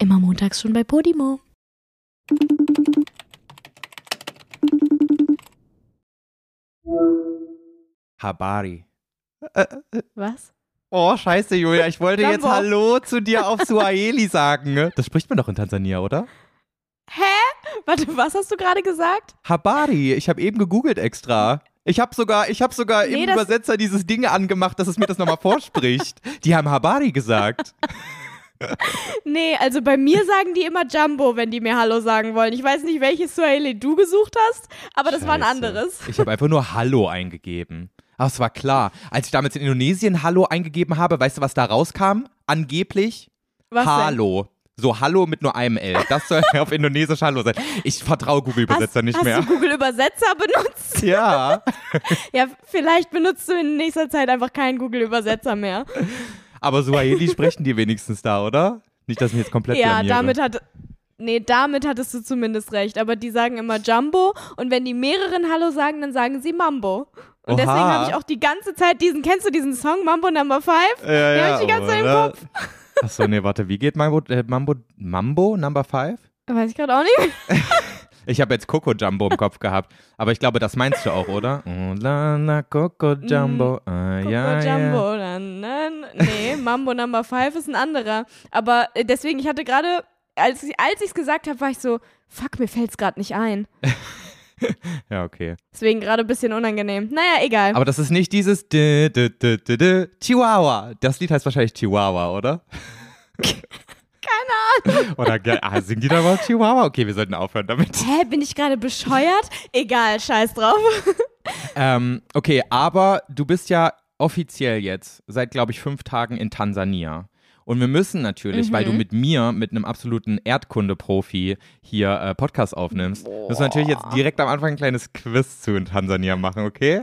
Immer montags schon bei Podimo. Habari. Was? Oh, scheiße, Julia. Ich wollte jetzt. Hallo zu dir auf Suaheli sagen. ne? Das spricht man doch in Tansania, oder? Warte, was hast du gerade gesagt? Habari. Ich habe eben gegoogelt extra. Ich habe sogar, ich hab sogar Nee, im Übersetzer dieses Ding angemacht, dass es mir das nochmal vorspricht. Die haben Habari gesagt. Nee, also bei mir sagen die immer Jumbo, wenn die mir Hallo sagen wollen. Ich weiß nicht, welches Swahili du gesucht hast, aber das war ein Scheiße. anderes. Ich habe einfach nur Hallo eingegeben. Aber es war klar. Als ich damals in Indonesien Hallo eingegeben habe, weißt du, was da rauskam? Angeblich Was denn? Hallo. So Hallo mit nur einem L. Das soll auf Indonesisch Hallo sein. Ich vertraue Google-Übersetzer hast, nicht hast mehr. du Google Übersetzer benutzt? Ja. Ja, vielleicht benutzt du in nächster Zeit einfach keinen Google Übersetzer mehr. Aber Suaheli sprechen die wenigstens da, oder? Nicht, dass ich jetzt komplett Ja, blamiere. damit hat. Nee, damit hattest du zumindest recht. Aber die sagen immer Jumbo und wenn die mehreren Hallo sagen, dann sagen sie Mambo. Und Oha. deswegen habe ich auch die ganze Zeit diesen, kennst du diesen Song Mambo Number 5? Ja, Den ja, hab ich die ganze Zeit im? Kopf. Achso, nee, warte, wie geht Mambo, äh, Mambo, Mambo Number 5? Weiß ich gerade auch nicht. Ich habe jetzt Coco Jumbo im Kopf gehabt, aber ich glaube, das meinst du auch, oder? Oh, la, la, Coco Jumbo, ah, Coco ja, Jumbo. ja. Dann, dann, nee, Mambo Number 5 ist ein anderer. Aber äh, deswegen, ich hatte gerade, als ich es gesagt habe, war ich so, fuck, mir fällt's gerade nicht ein. Ja, okay. Deswegen gerade ein bisschen unangenehm. Naja, egal. Aber das ist nicht dieses Chihuahua. Das Lied heißt wahrscheinlich Chihuahua, oder? Keine Ahnung. Oder ah, singen die da überhaupt Chihuahua? Okay, wir sollten aufhören damit. Hä, bin ich gerade bescheuert? Egal, scheiß drauf. Ähm, okay, aber du bist ja offiziell jetzt seit, glaube ich, fünf Tagen in Tansania. Und wir müssen natürlich, weil du mit mir, mit einem absoluten Erdkunde-Profi hier äh, Podcast aufnimmst, müssen wir natürlich jetzt direkt am Anfang ein kleines Quiz zu in Tansania machen, okay?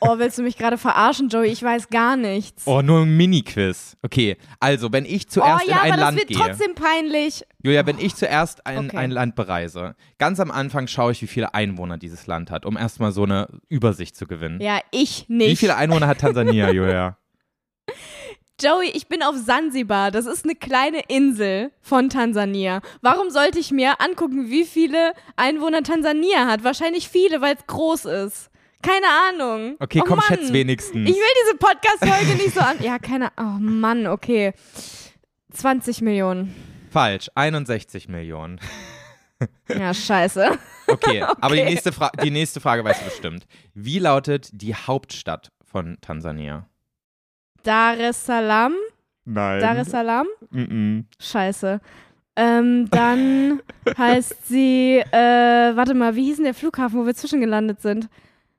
Oh, willst du mich gerade verarschen, Joey? Ich weiß gar nichts. Oh, nur ein Mini-Quiz. Okay, also, wenn ich zuerst oh ja, in ein aber Land das wird gehe. trotzdem peinlich. Julia, wenn ich zuerst ein, Okay. ein Land bereise, ganz am Anfang schaue ich, wie viele Einwohner dieses Land hat, um erstmal so eine Übersicht zu gewinnen. Ja, ich nicht. Wie viele Einwohner hat Tansania, Julia? Joey, ich bin auf Sansibar. Das ist eine kleine Insel von Tansania. Warum sollte ich mir angucken, wie viele Einwohner Tansania hat? Wahrscheinlich viele, weil es groß ist. Keine Ahnung. Okay, oh komm, Mann. schätz wenigstens. Ich will diese Podcast-Folge nicht so an. Ja, keine Oh Mann, okay. 20 Millionen. Falsch, 61 Millionen. Ja, scheiße. Okay, aber die nächste, Fra die nächste Frage weißt du bestimmt. Wie lautet die Hauptstadt von Tansania? Dar es Salaam? Nein. Dar es Salaam? Mm -mm. Scheiße. Ähm, dann heißt sie, äh, warte mal, wie hieß denn der Flughafen, wo wir zwischengelandet sind?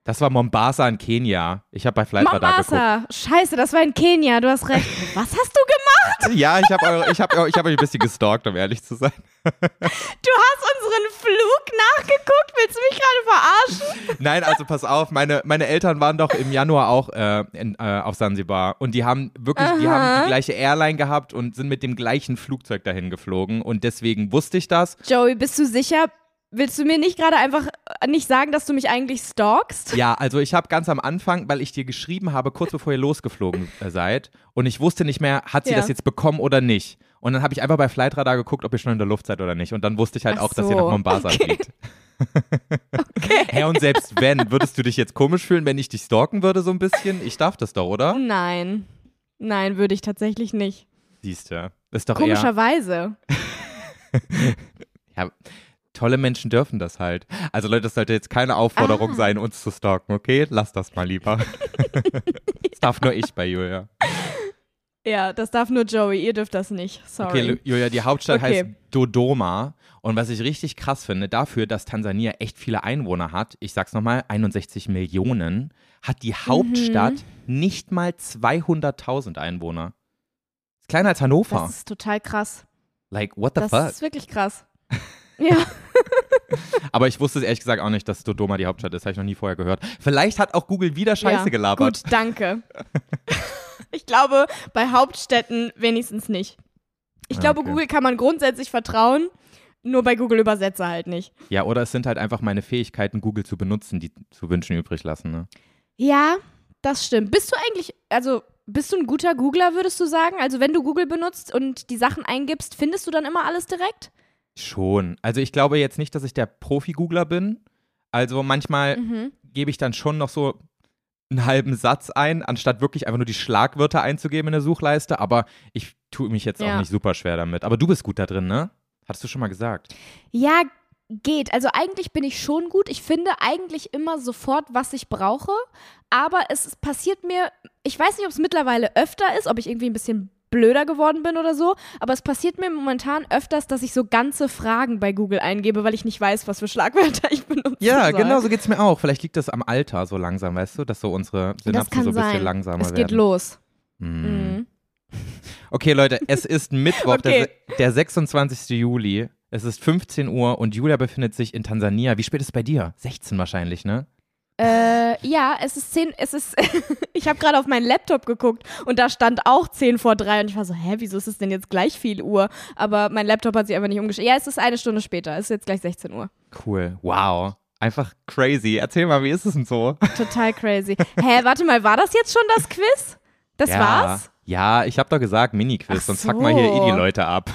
Das war Mombasa in Kenia. Ich habe bei Flightradar geguckt. Mombasa. Scheiße, das war in Kenia, du hast recht. Was hast du gemacht? Ja, ich habe ich hab, ich hab euch ein bisschen gestalkt, um ehrlich zu sein. Du hast unseren Flug nachgeguckt? Willst du mich gerade verarschen? Nein, also pass auf, meine, meine Eltern waren doch im Januar auch äh, in, äh, auf Sansibar und die haben wirklich, die haben die gleiche Airline gehabt und sind mit dem gleichen Flugzeug dahin geflogen und deswegen wusste ich das. Joey, bist du sicher? Willst du mir nicht gerade einfach äh, nicht sagen, dass du mich eigentlich stalkst? Ja, also ich habe ganz am Anfang, weil ich dir geschrieben habe, kurz bevor ihr losgeflogen äh, seid und ich wusste nicht mehr, hat sie Ja. das jetzt bekommen oder nicht. Und dann habe ich einfach bei Flightradar geguckt, ob ihr schon in der Luft seid oder nicht. Und dann wusste ich halt Ach auch, dass ihr so, nach Mombasa okay. fliegt. okay. Hä, und selbst wenn, würdest du dich jetzt komisch fühlen, wenn ich dich stalken würde so ein bisschen? Ich darf das doch, oder? Nein. Nein, würde ich tatsächlich nicht. Siehst du. Ist doch. Komischerweise. Ja, tolle Menschen dürfen das halt. Also Leute, das sollte jetzt keine Aufforderung Ah. sein, uns zu stalken, okay? Lass das mal lieber. das darf nur ich bei Julia. Ja, das darf nur Joey, ihr dürft das nicht. Sorry. Okay, Julia, die Hauptstadt Okay. heißt Dodoma. Und was ich richtig krass finde, dafür, dass Tansania echt viele Einwohner hat, ich sag's nochmal, 61 Millionen, hat die Hauptstadt Mhm. nicht mal 200.000 Einwohner. Ist kleiner als Hannover. das ist total krass. like, what the Das fuck? ist wirklich krass. Ja. Aber ich wusste es ehrlich gesagt auch nicht, dass Dodoma die Hauptstadt ist. Habe ich noch nie vorher gehört. Vielleicht hat auch Google wieder Scheiße ja. gelabert. Gut, danke. ich glaube, bei Hauptstädten wenigstens nicht. Ich Ah, glaube, okay. Google kann man grundsätzlich vertrauen, nur bei Google Übersetzer halt nicht. Ja, oder es sind halt einfach meine Fähigkeiten, Google zu benutzen, die zu wünschen übrig lassen. Ne? Ja, das stimmt. Bist du eigentlich, also bist du ein guter Googler, würdest du sagen? Also wenn du Google benutzt und die Sachen eingibst, findest du dann immer alles direkt? Schon. Also ich glaube jetzt nicht, dass ich der Profi-Googler bin. Also manchmal Mhm. gebe ich dann schon noch so einen halben Satz ein, anstatt wirklich einfach nur die Schlagwörter einzugeben in der Suchleiste. Aber ich tue mich jetzt Ja. auch nicht super schwer damit. Aber du bist gut da drin, ne? Hattest du schon mal gesagt. Ja, geht. Also eigentlich bin ich schon gut. Ich finde eigentlich immer sofort, was ich brauche. Aber es passiert mir, ich weiß nicht, ob es mittlerweile öfter ist, ob ich irgendwie ein bisschen blöder geworden bin oder so, aber es passiert mir momentan öfters, dass ich so ganze Fragen bei Google eingebe, weil ich nicht weiß, was für Schlagwörter ich benutze. Ja, soll. genau so geht's mir auch. Vielleicht liegt das am Alter so langsam, weißt du, dass so unsere Das Synapsen kann so ein bisschen sein. langsamer Es werden. geht los. Mm. Mhm. Okay, Leute, es ist Mittwoch, Okay. der, der 26. Juli. Es ist 15 Uhr und Julia befindet sich in Tansania. Wie spät ist es bei dir? 16 wahrscheinlich, ne? Äh, ja, es ist 10, es ist, ich habe gerade auf meinen Laptop geguckt und da stand auch 10 vor 3 und ich war so, hä, wieso ist es denn jetzt gleich viel Uhr? Aber mein Laptop hat sich einfach nicht umgestellt. Ja, es ist eine Stunde später, es ist jetzt gleich 16 Uhr. Cool. Wow. Einfach crazy. Erzähl mal, wie ist es denn so? Total crazy. Hä, warte mal, war das jetzt schon das Quiz? Das ja. war's? Ja, ich habe doch gesagt, Mini-Quiz, sonst fuck mal hier eh so. die Leute ab.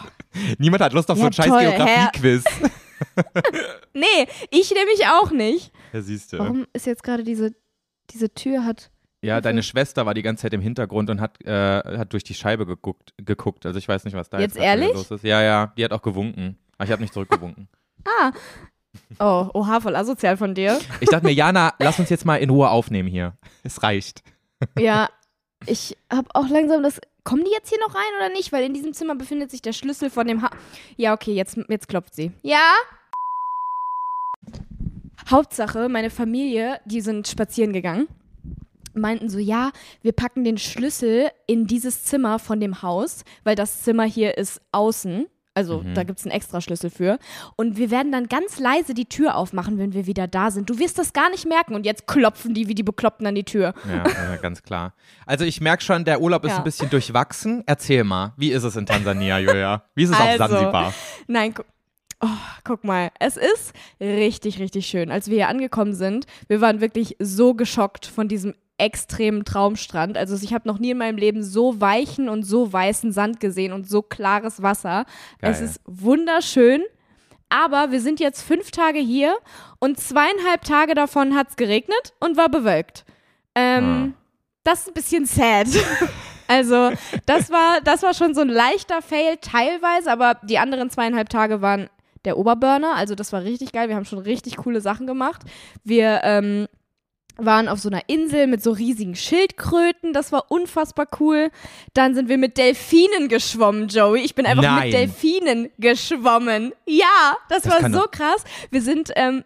Niemand hat Lust auf so Ja, ein scheiß Geografie-Quiz. Nee, ich nämlich auch nicht. Ja, siehst du. Warum ist jetzt gerade diese, diese Tür hat. Ja, deine Schwester war die ganze Zeit im Hintergrund und hat, äh, hat durch die Scheibe geguckt, geguckt. Also ich weiß nicht, was da Jetzt jetzt, los ist. Ja, ja, die hat auch gewunken. Aber ich habe nicht zurückgewunken. Ah. Oh, oha, voll asozial von dir. Ich dachte mir, Jana, lass uns jetzt mal in Ruhe aufnehmen hier. Es reicht. Ja, ich habe auch langsam das. Kommen die jetzt hier noch rein oder nicht? Weil in diesem Zimmer befindet sich der Schlüssel von dem ha Ja, okay, jetzt, jetzt klopft sie. Ja? Hauptsache, meine Familie, die sind spazieren gegangen, meinten so, ja, wir packen den Schlüssel in dieses Zimmer von dem Haus, weil das Zimmer hier ist außen. Also Mhm. da gibt es einen extra Schlüssel für. Und wir werden dann ganz leise die Tür aufmachen, wenn wir wieder da sind. Du wirst das gar nicht merken. Und jetzt klopfen die wie die Bekloppten an die Tür. Ja, ja ganz klar. Also ich merke schon, der Urlaub ist Ja. ein bisschen durchwachsen. Erzähl mal, wie ist es in Tansania, Julia? Wie ist es auf Also, Sansibar? Nein, gu oh, guck mal. Es ist richtig, richtig schön. Als wir hier angekommen sind, wir waren wirklich so geschockt von diesem extremen Traumstrand. Also ich habe noch nie in meinem Leben so weichen und so weißen Sand gesehen und so klares Wasser. Es Geil. ist wunderschön. Aber wir sind jetzt fünf Tage hier und zweieinhalb Tage davon hat es geregnet und war bewölkt. Ähm, Das ist ein bisschen sad. Also, das war, das war schon so ein leichter Fail teilweise, aber die anderen zweieinhalb Tage waren der Oberburner. Also, das war richtig geil. Wir haben schon richtig coole Sachen gemacht. Wir ähm, waren auf so einer Insel mit so riesigen Schildkröten. Das war unfassbar cool. Dann sind wir mit Delfinen geschwommen, Joey. Ich bin einfach Nein. mit Delfinen geschwommen. Ja, das, Das war so doch- krass. Wir sind, ähm,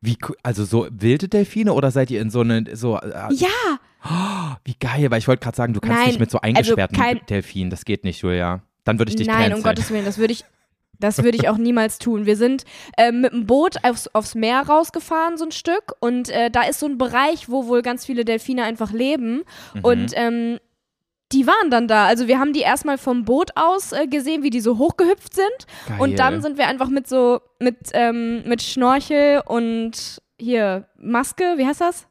Wie, cool- also so wilde Delfine oder seid ihr in so eine, so, äh, ja, wie geil, weil ich wollte gerade sagen, du kannst Nein, nicht mit so eingesperrten also kein- Delfinen, das geht nicht, Julia. Dann würde ich dich Nein, um canceln. Gottes Willen, das würde ich, das würde ich auch niemals tun. Wir sind ähm, mit dem Boot aufs, aufs Meer rausgefahren, so ein Stück, und äh, da ist so ein Bereich, wo wohl ganz viele Delfine einfach leben. Mhm. Und ähm, die waren dann da. Also wir haben die erstmal vom Boot aus äh, gesehen, wie die so hochgehüpft sind. Geil. Und dann sind wir einfach mit so, mit, ähm, mit Schnorchel und hier Maske, wie heißt das?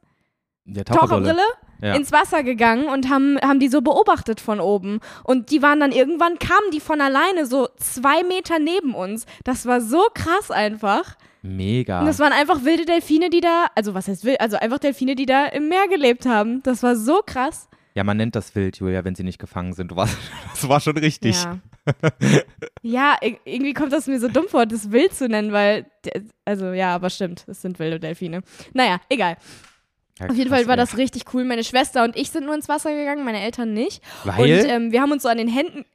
Der Taucherbrille Ja. ins Wasser gegangen und haben, haben die so beobachtet von oben. Und die waren dann irgendwann, kamen die von alleine so zwei Meter neben uns. Das war so krass einfach. Mega. Und das waren einfach wilde Delfine, die da, also was heißt wild, also einfach Delfine, die da im Meer gelebt haben. Das war so krass. ja, man nennt das wild, Julia, wenn sie nicht gefangen sind. Du warst, das war schon richtig. Ja. ja, ir- irgendwie kommt das mir so dumm vor, das wild zu nennen, weil, also ja, aber stimmt, es sind wilde Delfine. Naja, egal. Ja, Auf jeden Fall war das richtig cool. Meine Schwester und ich sind nur ins Wasser gegangen, meine Eltern nicht. Weil? Und ähm, wir haben uns so an den Händen.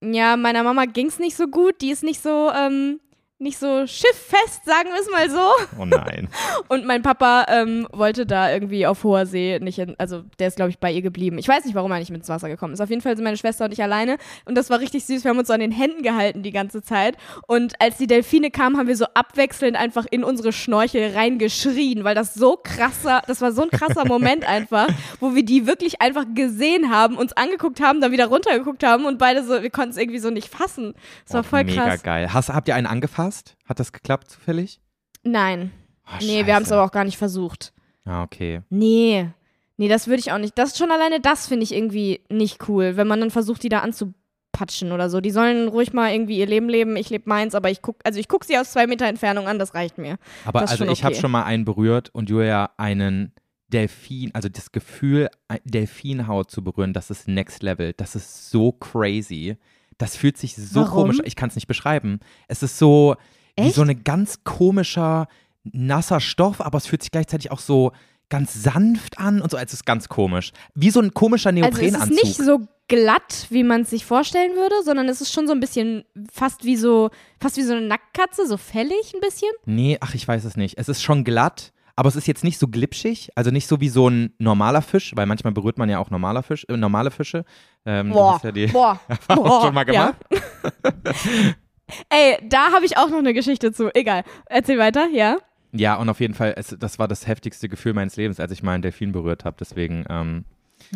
Ja, meiner Mama ging's nicht so gut. Die ist nicht so, ähm, nicht so schifffest, sagen wir es mal so. oh nein. Und mein Papa ähm, wollte da irgendwie auf hoher See nicht hin, also der ist, glaube ich, bei ihr geblieben. Ich weiß nicht, warum er nicht mit ins Wasser gekommen ist. Auf jeden Fall sind meine Schwester und ich alleine. Und das war richtig süß. Wir haben uns so an den Händen gehalten die ganze Zeit. Und als die Delfine kamen, haben wir so abwechselnd einfach in unsere Schnorchel reingeschrien, weil das so krasser, das war so ein krasser Moment einfach, wo wir die wirklich einfach gesehen haben, uns angeguckt haben, dann wieder runtergeguckt haben und beide so, wir konnten es irgendwie so nicht fassen. Das war Oh, voll mega krass. geil. Hast, habt ihr einen angefasst? Hat das geklappt zufällig? Nein. Oh, nee, wir haben es aber auch gar nicht versucht. Ah, okay. Nee. Nee, das würde ich auch nicht. Das schon alleine das finde ich irgendwie nicht cool, wenn man dann versucht, die da anzupatschen oder so. Die sollen ruhig mal irgendwie ihr Leben leben, ich lebe meins, aber ich guck, also ich gucke sie aus zwei Meter Entfernung an, das reicht mir. Aber also ich habe schon mal einen berührt und Julia einen Delfin, also das Gefühl, Delfinhaut zu berühren, das ist next level. Das ist so crazy. Das fühlt sich so Warum? komisch, ich kann es nicht beschreiben. Es ist so wie Echt? so ein ganz komischer, nasser Stoff, aber es fühlt sich gleichzeitig auch so ganz sanft an und so, als ist ganz komisch. Wie so ein komischer Also es Neoprenanzug. ist nicht so glatt, wie man es sich vorstellen würde, sondern es ist schon so ein bisschen fast wie so, fast wie so eine Nacktkatze, so fällig ein bisschen. Nee, ach, ich weiß es nicht. Es ist schon glatt, aber es ist jetzt nicht so glitschig, also nicht so wie so ein normaler Fisch, weil manchmal berührt man ja auch normaler Fisch, äh, normale Fische. Ähm, Boah, ja die boah, boah, schon mal gemacht. Ja. Ey, da habe ich auch noch eine Geschichte zu. Egal. Erzähl weiter, ja? Ja, und auf jeden Fall, es, das war das heftigste Gefühl meines Lebens, als ich mal einen Delfin berührt habe. Deswegen, ähm,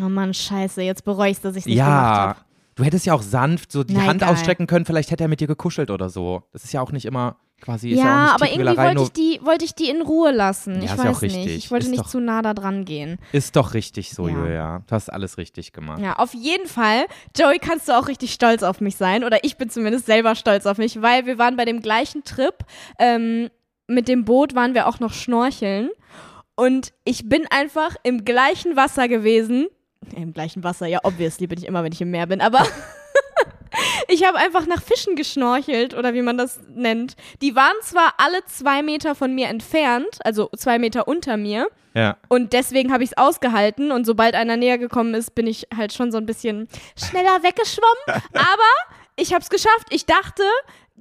Oh Mann, scheiße, jetzt bereue ich dass ich nicht gemacht ja, habe. du hättest ja auch sanft so die Na, Hand egal. ausstrecken können, vielleicht hätte er mit dir gekuschelt oder so. Das ist ja auch nicht immer quasi, ist ja, Ja, auch nicht aber irgendwie wollte ich, die, wollte ich die in Ruhe lassen. Ja, ich ja weiß richtig. nicht. Ich wollte Ist nicht doch- zu nah da dran gehen. Ist doch richtig so, Ja. Julia. Du hast alles richtig gemacht. Ja, auf jeden Fall. Joey, kannst du auch richtig stolz auf mich sein. Oder ich bin zumindest selber stolz auf mich, weil wir waren bei dem gleichen Trip. Ähm, mit dem Boot waren wir auch noch schnorcheln. Und ich bin einfach im gleichen Wasser gewesen. Im gleichen Wasser, ja, obviously bin ich immer, wenn ich im Meer bin. Aber ich habe einfach nach Fischen geschnorchelt oder wie man das nennt. Die waren zwar alle zwei Meter von mir entfernt, also zwei Meter unter mir. Ja. Und deswegen habe ich es ausgehalten und sobald einer näher gekommen ist, bin ich halt schon so ein bisschen schneller weggeschwommen. Aber ich habe es geschafft. Ich dachte,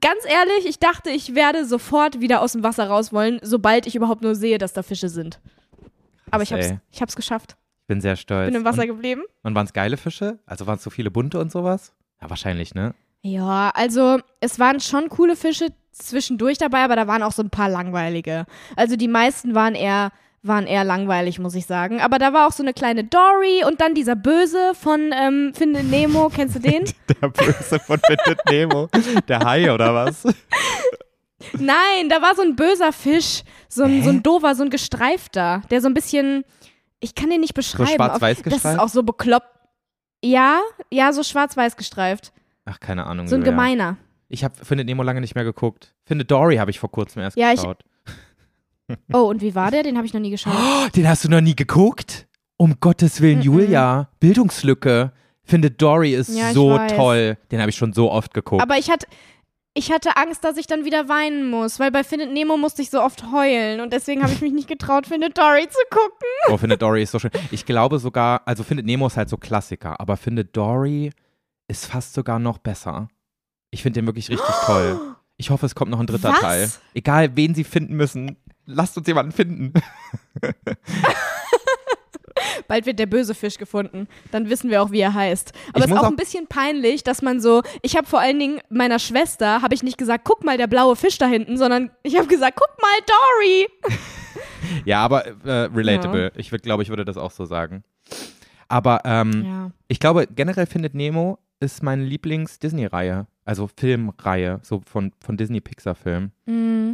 ganz ehrlich, ich dachte, ich werde sofort wieder aus dem Wasser raus wollen, sobald ich überhaupt nur sehe, dass da Fische sind. Aber ich habe ich hab's geschafft. Ich bin sehr stolz. Bin im Wasser und geblieben. und waren es geile Fische? Also waren es so viele bunte und sowas? Ja, wahrscheinlich, ne? Ja, also es waren schon coole Fische zwischendurch dabei, aber da waren auch so ein paar langweilige. Also die meisten waren eher waren eher langweilig, muss ich sagen. Aber da war auch so eine kleine Dory und dann dieser Böse von ähm, Finde Nemo, kennst du den? Der Böse von Findet Nemo. Der Hai oder was? Nein, da war so ein böser Fisch, so ein, so ein dover, so ein gestreifter, der so ein bisschen, ich kann den nicht beschreiben. schwarz-weiß Auf- Das ist gestreift? auch so bekloppt. Ja, ja, so schwarz-weiß gestreift. Ach, keine Ahnung. So ein Julia. gemeiner. Ich habe Findet Nemo lange nicht mehr geguckt. Findet Dory habe ich vor kurzem erst Ja, ich- geschaut. Oh, und wie war der? Den habe ich noch nie geschaut. Oh, den hast du noch nie geguckt? Um Gottes Willen, Mm-mm. Julia. Bildungslücke. Findet Dory ist Ja, ich so weiß. toll. Den habe ich schon so oft geguckt. Aber ich hatte, ich hatte Angst, dass ich dann wieder weinen muss, weil bei Findet Nemo musste ich so oft heulen und deswegen habe ich mich nicht getraut, Findet Dory zu gucken. oh, Findet Dory ist so schön. Ich glaube sogar, also Findet Nemo ist halt so Klassiker, aber Findet Dory ist fast sogar noch besser. Ich finde den wirklich richtig toll. Ich hoffe, es kommt noch ein dritter Was? Teil. Egal, wen sie finden müssen. Lasst uns jemanden finden. Bald wird der böse Fisch gefunden. Dann wissen wir auch, wie er heißt. Aber Ich es ist auch auch- ein bisschen peinlich, dass man so, ich habe vor allen Dingen meiner Schwester, habe ich nicht gesagt, guck mal, der blaue Fisch da hinten, sondern ich habe gesagt, guck mal, Dory. Ja, aber äh, relatable. Ich würd, glaube, ich würde das auch so sagen. Aber ähm, Ja. ich glaube, generell findet Nemo ist meine Lieblings-Disney-Reihe. Also Filmreihe, so von, von Disney-Pixar-Filmen. Mm.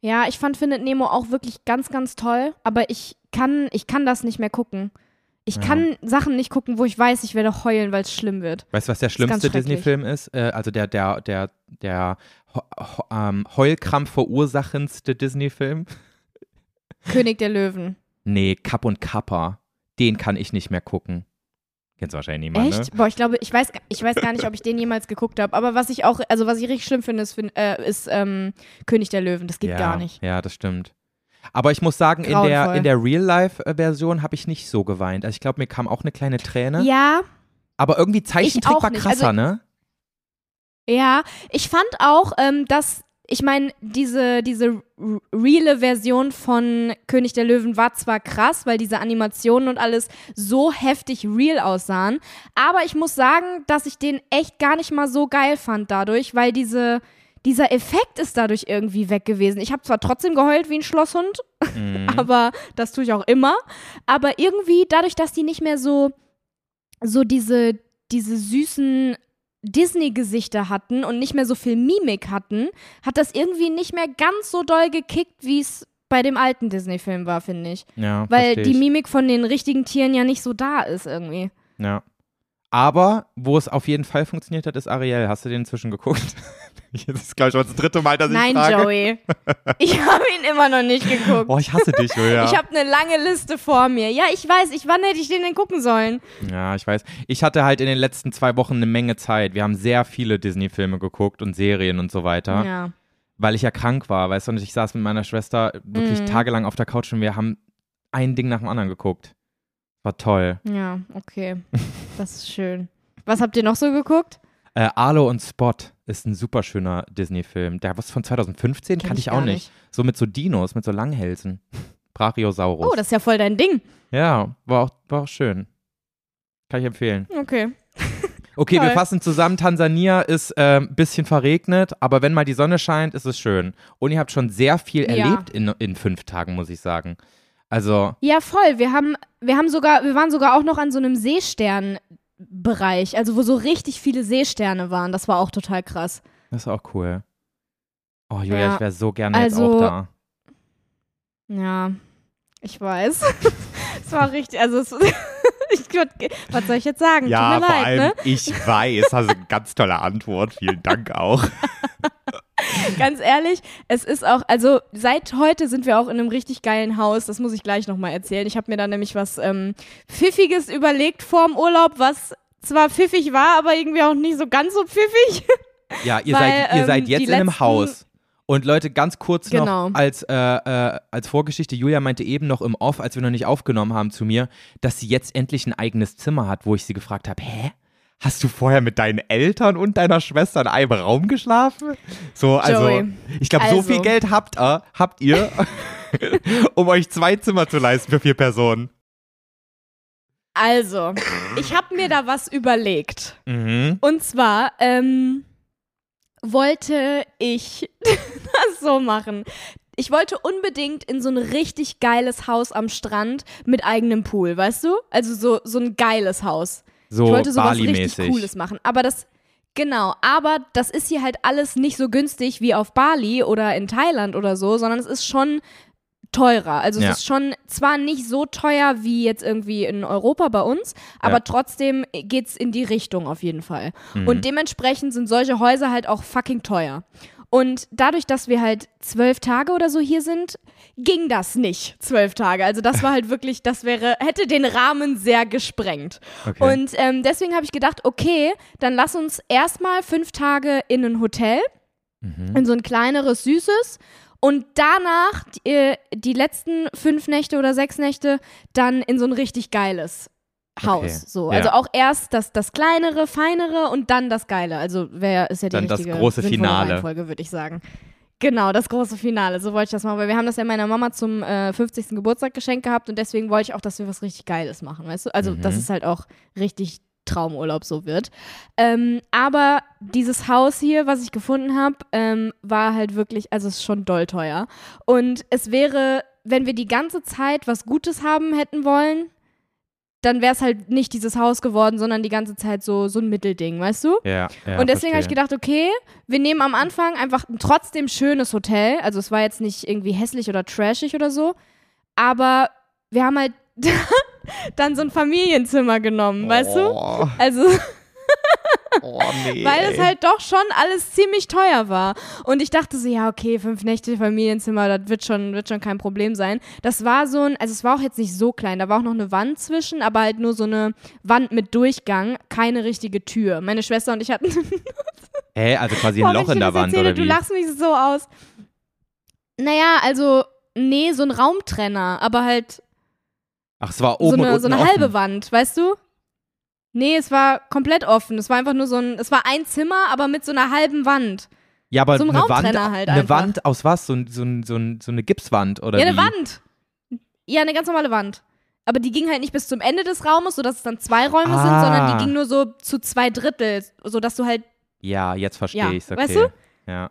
Ja, ich fand Findet Nemo auch wirklich ganz, ganz toll, aber ich kann, ich kann das nicht mehr gucken. Ich Ja. kann Sachen nicht gucken, wo ich weiß, ich werde heulen, weil es schlimm wird. Weißt du, was der schlimmste. Disney-Film ist? Äh, also der, der, der, der Ho Ho ähm, Heulkrampf verursachendste Disney-Film? König der Löwen. Nee, Kapp und Kappa. Den kann ich nicht mehr gucken. Kennst du wahrscheinlich niemand, Echt? ne? Boah, ich glaube, ich weiß, ich weiß gar nicht, ob ich den jemals geguckt habe. Aber was ich auch, also was ich richtig schlimm finde, ist, äh, ist ähm, König der Löwen. Das geht ja, gar nicht. Ja, das stimmt. Aber ich muss sagen, in der, in der Real-Life-Version habe ich nicht so geweint. Also ich glaube, mir kam auch eine kleine Träne. Ja, Aber irgendwie Zeichentrick war nicht. krasser, Also- ne? ja. Ich fand auch, ähm, dass, ich meine, diese, diese reale Version von König der Löwen war zwar krass, weil diese Animationen und alles so heftig real aussahen. Aber ich muss sagen, dass ich den echt gar nicht mal so geil fand dadurch, weil diese. Dieser Effekt ist dadurch irgendwie weg gewesen. Ich habe zwar trotzdem geheult wie ein Schlosshund, Mhm. aber das tue ich auch immer. Aber irgendwie, dadurch, dass die nicht mehr so, so diese, diese süßen Disney-Gesichter hatten und nicht mehr so viel Mimik hatten, hat das irgendwie nicht mehr ganz so doll gekickt, wie es bei dem alten Disney-Film war, finde ich. Ja, Weil versteh die ich. Mimik von den richtigen Tieren ja nicht so da ist irgendwie. Ja. Aber wo es auf jeden Fall funktioniert hat, ist Ariel. Hast du den inzwischen geguckt? das ist, glaube ich, schon das dritte Mal, dass Nein, ich frage. Joey. Ich habe ihn immer noch nicht geguckt. Boah, ich hasse dich, Julia. Ich habe eine lange Liste vor mir. Ja, ich weiß. Ich, wann hätte ich den denn gucken sollen? ja, ich weiß. Ich hatte halt in den letzten zwei Wochen eine Menge Zeit. Wir haben sehr viele Disney-Filme geguckt und Serien und so weiter. Ja. Weil ich ja krank war, weißt du, und ich saß mit meiner Schwester wirklich Mhm. tagelang auf der Couch und wir haben ein Ding nach dem anderen geguckt. War toll. Ja, okay. Das ist schön. Was habt ihr noch so geguckt? Äh, Arlo und Spot ist ein super schöner Disney-Film. Der was von 2015 Kenn kannte ich auch nicht. nicht. So mit so Dinos, mit so Langhälsen. Brachiosaurus. Oh, das ist ja voll dein Ding. ja, war auch, war auch schön. Kann ich empfehlen. Okay. Okay, wir fassen zusammen. Tansania ist ein ähm, bisschen verregnet, aber wenn mal die Sonne scheint, ist es schön. Und ihr habt schon sehr viel Ja. erlebt in, in fünf Tagen, muss ich sagen. Also, Ja, voll. Wir haben, wir haben sogar, wir waren sogar auch noch an so einem Seesternbereich, also wo so richtig viele Seesterne waren. Das war auch total krass. das ist auch cool. Oh, Julia, Ja, ich wäre so gerne also- jetzt auch da. Ja, ich weiß. Es war richtig, also es, ich, würd- was soll ich jetzt sagen? Tut mir leid, ne? ich weiß. Also eine ganz tolle Antwort. Vielen Dank auch. Ganz ehrlich, es ist auch, also seit heute sind wir auch in einem richtig geilen Haus. Das muss ich gleich nochmal erzählen. Ich habe mir da nämlich was ähm, Pfiffiges überlegt vorm Urlaub, was zwar pfiffig war, aber irgendwie auch nicht so ganz so pfiffig. Ja, ihr, Weil, seid, ihr ähm, seid jetzt in einem Haus. Und Leute, ganz kurz Genau. noch als, äh, äh, als Vorgeschichte, Julia meinte eben noch im Off, als wir noch nicht aufgenommen haben zu mir, dass sie jetzt endlich ein eigenes Zimmer hat, wo ich sie gefragt habe, hä? Hast du vorher mit deinen Eltern und deiner Schwester in einem Raum geschlafen? So, also, Joey, ich glaube, so also- viel Geld habt ihr, habt ihr um euch zwei Zimmer zu leisten für vier Personen. Also, ich habe mir da was überlegt. Mhm. Und zwar ähm, wollte ich das so machen. Ich wollte unbedingt in so ein richtig geiles Haus am Strand mit eigenem Pool, weißt du? Also so, so ein geiles Haus. So ich wollte sowas richtig. Cooles machen. Aber das, genau, aber das ist hier halt alles nicht so günstig wie auf Bali oder in Thailand oder so, sondern es ist schon teurer. Also Ja. es ist schon zwar nicht so teuer wie jetzt irgendwie in Europa bei uns, aber Ja. trotzdem geht's in die Richtung auf jeden Fall. Mhm. Und dementsprechend sind solche Häuser halt auch fucking teuer. Und dadurch, dass wir halt zwölf Tage oder so hier sind, ging das nicht zwölf Tage. Also das war halt wirklich, das wäre, hätte den Rahmen sehr gesprengt. Okay. Und ähm, deswegen habe ich gedacht, okay, dann lass uns erstmal fünf Tage in ein Hotel, Mhm. in so ein kleineres, süßes. Und danach die, äh, die letzten fünf Nächte oder sechs Nächte dann in so ein richtig geiles Haus. Okay, So. ja. Also auch erst das, das kleinere, feinere und dann das geile. Also wer ist ja die Dann das richtige große sinnvolle Finale. Reihenfolge, würde ich sagen. Genau, das große Finale. So wollte ich das machen, weil wir haben das ja meiner Mama zum äh, 50. Geburtstag geschenkt gehabt und deswegen wollte ich auch, dass wir was richtig Geiles machen, weißt du? Also, Mhm. dass es halt auch richtig Traumurlaub so wird. Ähm, aber dieses Haus hier, was ich gefunden habe, ähm, war halt wirklich, also es ist schon doll teuer. Und es wäre, wenn wir die ganze Zeit was Gutes haben hätten wollen, dann wäre es halt nicht dieses Haus geworden, sondern die ganze Zeit so, so ein Mittelding, weißt du? ja, ja, und deswegen habe ich gedacht, okay, wir nehmen am Anfang einfach ein trotzdem schönes Hotel. Also es war jetzt nicht irgendwie hässlich oder trashig oder so, aber wir haben halt dann so ein Familienzimmer genommen, weißt du? Oh, Also oh nee. weil es halt doch schon alles ziemlich teuer war. Und ich dachte so, ja, okay, fünf Nächte Familienzimmer, das wird schon, wird schon kein Problem sein. Das war so ein, also es war auch jetzt nicht so klein, da war auch noch eine Wand zwischen, aber halt nur so eine Wand mit Durchgang, keine richtige Tür. Meine Schwester und ich hatten Hä, also quasi ein Loch in der Wand erzähle, oder Du wie? lachst mich so aus. Naja, also, nee, so ein Raumtrenner, aber halt Ach, es war so oben und eine, unten so eine offen. halbe Wand, weißt du? Nee, es war komplett offen. Es war einfach nur so ein, es war ein Zimmer, aber mit so einer halben Wand. Ja, aber so ein eine Wand, Raumtrenner halt eine. Wand aus was? So, ein- so, ein- so, ein- so eine Gipswand oder ja, wie? eine Wand. Ja, eine ganz normale Wand. Aber die ging halt nicht bis zum Ende des Raumes, sodass es dann zwei Räume sind, Ah. sondern die ging nur so zu zwei Drittel, sodass du halt, Ja, jetzt verstehe Ja, ich's, okay. weißt du? Ja.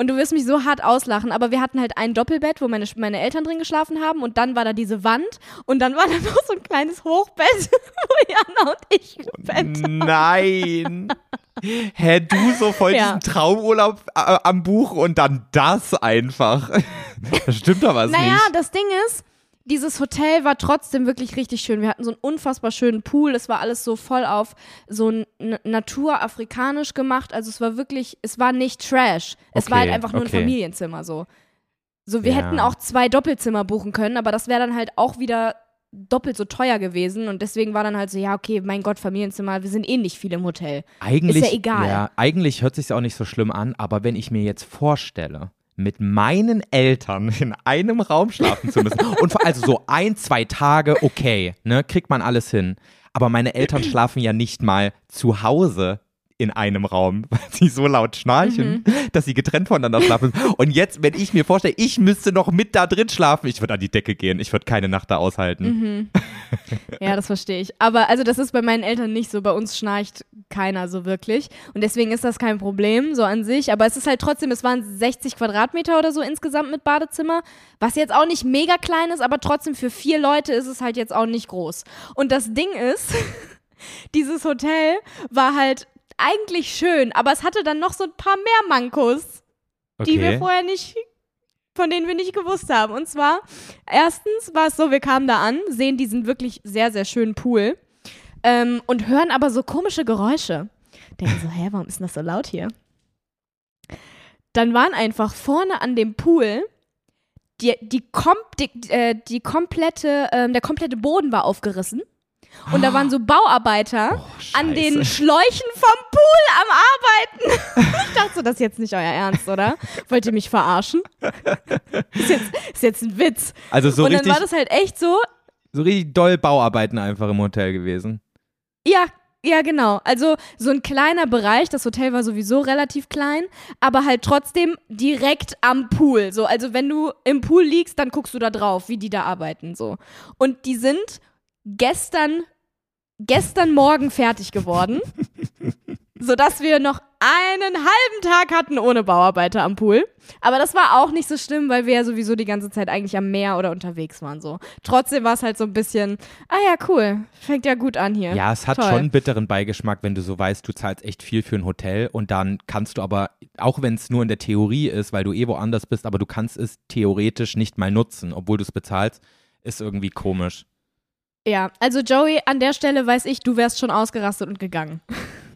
Und du wirst mich so hart auslachen, aber wir hatten halt ein Doppelbett, wo meine, meine Eltern drin geschlafen haben und dann war da diese Wand und dann war da noch so ein kleines Hochbett, wo Jana und ich gepennt haben. Nein. Hä, du so voll Ja. diesen Traumurlaub äh, am Buch und dann das einfach. Das stimmt doch was naja, nicht. das Ding ist, dieses Hotel war trotzdem wirklich richtig schön. Wir hatten so einen unfassbar schönen Pool. Es war alles so voll auf so naturafrikanisch gemacht. Also es war wirklich, es war nicht Trash. Es war Okay, halt einfach nur okay. ein Familienzimmer so. So, wir Ja. hätten auch zwei Doppelzimmer buchen können, aber das wäre dann halt auch wieder doppelt so teuer gewesen und deswegen war dann halt so, ja, okay, mein Gott, Familienzimmer, wir sind eh nicht viel im Hotel. Eigentlich, Ist ja egal. Ja, eigentlich hört sich auch nicht so schlimm an, aber wenn ich mir jetzt vorstelle, mit meinen Eltern in einem Raum schlafen zu müssen und also so ein, zwei Tage, okay, ne, kriegt man alles hin. Aber meine Eltern schlafen ja nicht mal zu Hause in einem Raum, weil sie so laut schnarchen, Mhm. dass sie getrennt voneinander schlafen. Und jetzt, wenn ich mir vorstelle, ich müsste noch mit da drin schlafen, ich würde an die Decke gehen, ich würde keine Nacht da aushalten. Mhm. Ja, das verstehe ich. Aber also das ist bei meinen Eltern nicht so. Bei uns schnarcht keiner so wirklich. Und deswegen ist das kein Problem, so an sich. Aber es ist halt trotzdem, es waren 60 Quadratmeter oder so insgesamt mit Badezimmer. Was jetzt auch nicht mega klein ist, aber trotzdem für vier Leute ist es halt jetzt auch nicht groß. Und das Ding ist, dieses Hotel war halt eigentlich schön, aber es hatte dann noch so ein paar mehr Mankos die wir Okay. vorher nicht, von denen wir nicht gewusst haben. Und zwar, erstens war es so, wir kamen da an, sehen diesen wirklich sehr, sehr schönen Pool ähm, und hören aber so komische Geräusche. Denken so, hä, warum ist denn das so laut hier? Dann waren einfach vorne an dem Pool die, die, kom die, äh, die komplette, ähm, der komplette Boden war aufgerissen. Und da waren so Bauarbeiter Oh, an den. Schläuchen vom Pool am Arbeiten. ich dachte so, das ist jetzt nicht euer Ernst, oder? Wollt ihr mich verarschen? ist, jetzt, ist jetzt ein Witz. Also so und dann richtig, war das halt echt so, so richtig doll Bauarbeiten einfach im Hotel gewesen. ja, ja, genau. Also so ein kleiner Bereich, das Hotel war sowieso relativ klein, aber halt trotzdem direkt am Pool. So, also wenn du im Pool liegst, dann guckst du da drauf, wie die da arbeiten. So. Und die sind gestern, gestern Morgen fertig geworden. sodass wir noch einen halben Tag hatten ohne Bauarbeiter am Pool. Aber das war auch nicht so schlimm, weil wir ja sowieso die ganze Zeit eigentlich am Meer oder unterwegs waren. So. Trotzdem war es halt so ein bisschen, ah ja, cool, fängt ja gut an hier. Ja, es hat Toll. schon einen bitteren Beigeschmack, wenn du so weißt, du zahlst echt viel für ein Hotel und dann kannst du aber, auch wenn es nur in der Theorie ist, weil du eh woanders bist, aber du kannst es theoretisch nicht mal nutzen, obwohl du es bezahlst, ist irgendwie komisch. Ja, also Joey, an der Stelle weiß ich, du wärst schon ausgerastet und gegangen.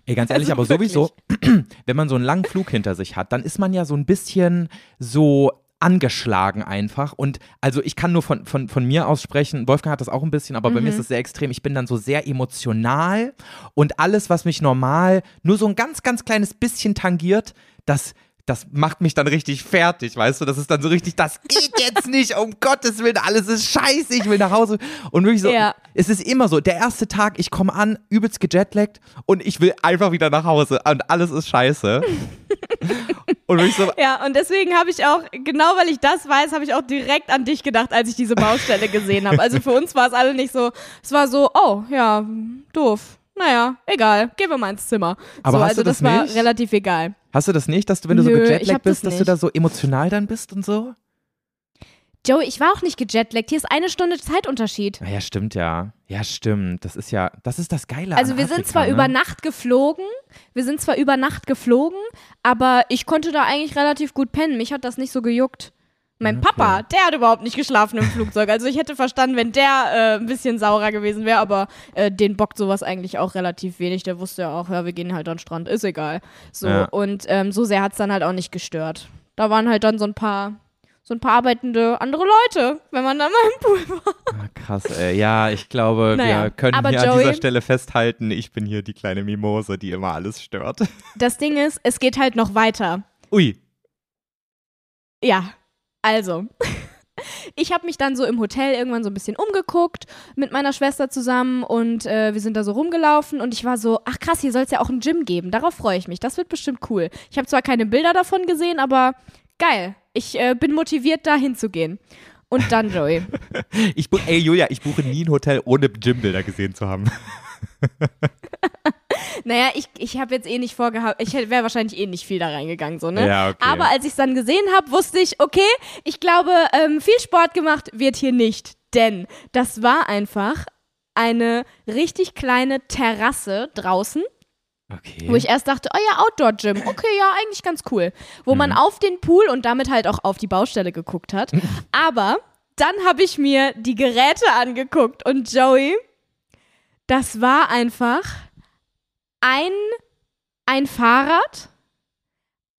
Ey, ganz ehrlich, Also aber sowieso, wenn man so einen langen Flug hinter sich hat, dann ist man ja so ein bisschen so angeschlagen einfach. Und also ich kann nur von, von, von mir aus sprechen, Wolfgang hat das auch ein bisschen, aber bei mir ist es sehr extrem. Ich bin dann so sehr emotional und alles, was mich normal nur so ein ganz, ganz kleines bisschen tangiert, das. Das macht mich dann richtig fertig, weißt du? Das ist dann so richtig, das geht jetzt nicht, um Gottes Willen, alles ist scheiße, ich will nach Hause. Und wirklich so, Ja. es ist immer so, der erste Tag, ich komme an, übelst gejetlaggt und ich will einfach wieder nach Hause und alles ist scheiße. und wirklich so, Ja, und deswegen habe ich auch, genau weil ich das weiß, habe ich auch direkt an dich gedacht, als ich diese Baustelle gesehen habe. Also für uns war es alle nicht so, es war so, oh, ja, doof. Naja, egal, gehen wir mal ins Zimmer. Aber so, hast also du das war relativ egal. Hast du das nicht, dass du, wenn du so Nö, hab gejetlaggt das bist, dass du da so emotional dann bist und so? Joey, ich war auch nicht gejetlaggt. Hier ist eine Stunde Zeitunterschied. Ja, stimmt, ja. Ja, stimmt. Das ist ja, das ist das Geile Also wir Afrika, sind zwar ne? über Nacht geflogen, wir sind zwar über Nacht geflogen, aber ich konnte da eigentlich relativ gut pennen. Mich hat das nicht so gejuckt. Mein Okay. Papa, der hat überhaupt nicht geschlafen im Flugzeug. Also ich hätte verstanden, wenn der äh, ein bisschen saurer gewesen wäre, aber äh, den bockt sowas eigentlich auch relativ wenig. Der wusste ja auch, ja, wir gehen halt an den Strand, ist egal. So, Ja. und ähm, so sehr hat es dann halt auch nicht gestört. Da waren halt dann so ein paar, so ein paar arbeitende andere Leute, wenn man dann mal im Pool war. Ah, krass, ey. Ja, ich glaube, Naja, wir können aber hier an Joey- dieser Stelle festhalten, ich bin hier die kleine Mimose, die immer alles stört. Das Ding ist, es geht halt noch weiter. Ui. Ja, also. Ich habe mich dann so im Hotel irgendwann so ein bisschen umgeguckt mit meiner Schwester zusammen und äh, wir sind da so rumgelaufen und ich war so, ach krass, hier soll es ja auch ein Gym geben. Darauf freue ich mich. Das wird bestimmt cool. Ich habe zwar keine Bilder davon gesehen, aber geil. Ich äh, bin motiviert, da hinzugehen. Und dann, Joey. Ich, ey, Julia, ich buche nie ein Hotel, ohne Gymbilder gesehen zu haben. Naja, ich, ich habe jetzt eh nicht vorgehabt, ich wäre wahrscheinlich eh nicht viel da reingegangen, so, ne? Ja, okay. Aber als ich es dann gesehen habe, wusste ich, okay, ich glaube, ähm, viel Sport gemacht wird hier nicht. Denn das war einfach eine richtig kleine Terrasse draußen. Okay. Wo ich erst dachte, oh ja, Outdoor-Gym, okay, ja, eigentlich ganz cool. Wo man auf den Pool und damit halt auch auf die Baustelle geguckt hat. Aber dann habe ich mir die Geräte angeguckt und Joey, das war einfach ein, ein Fahrrad,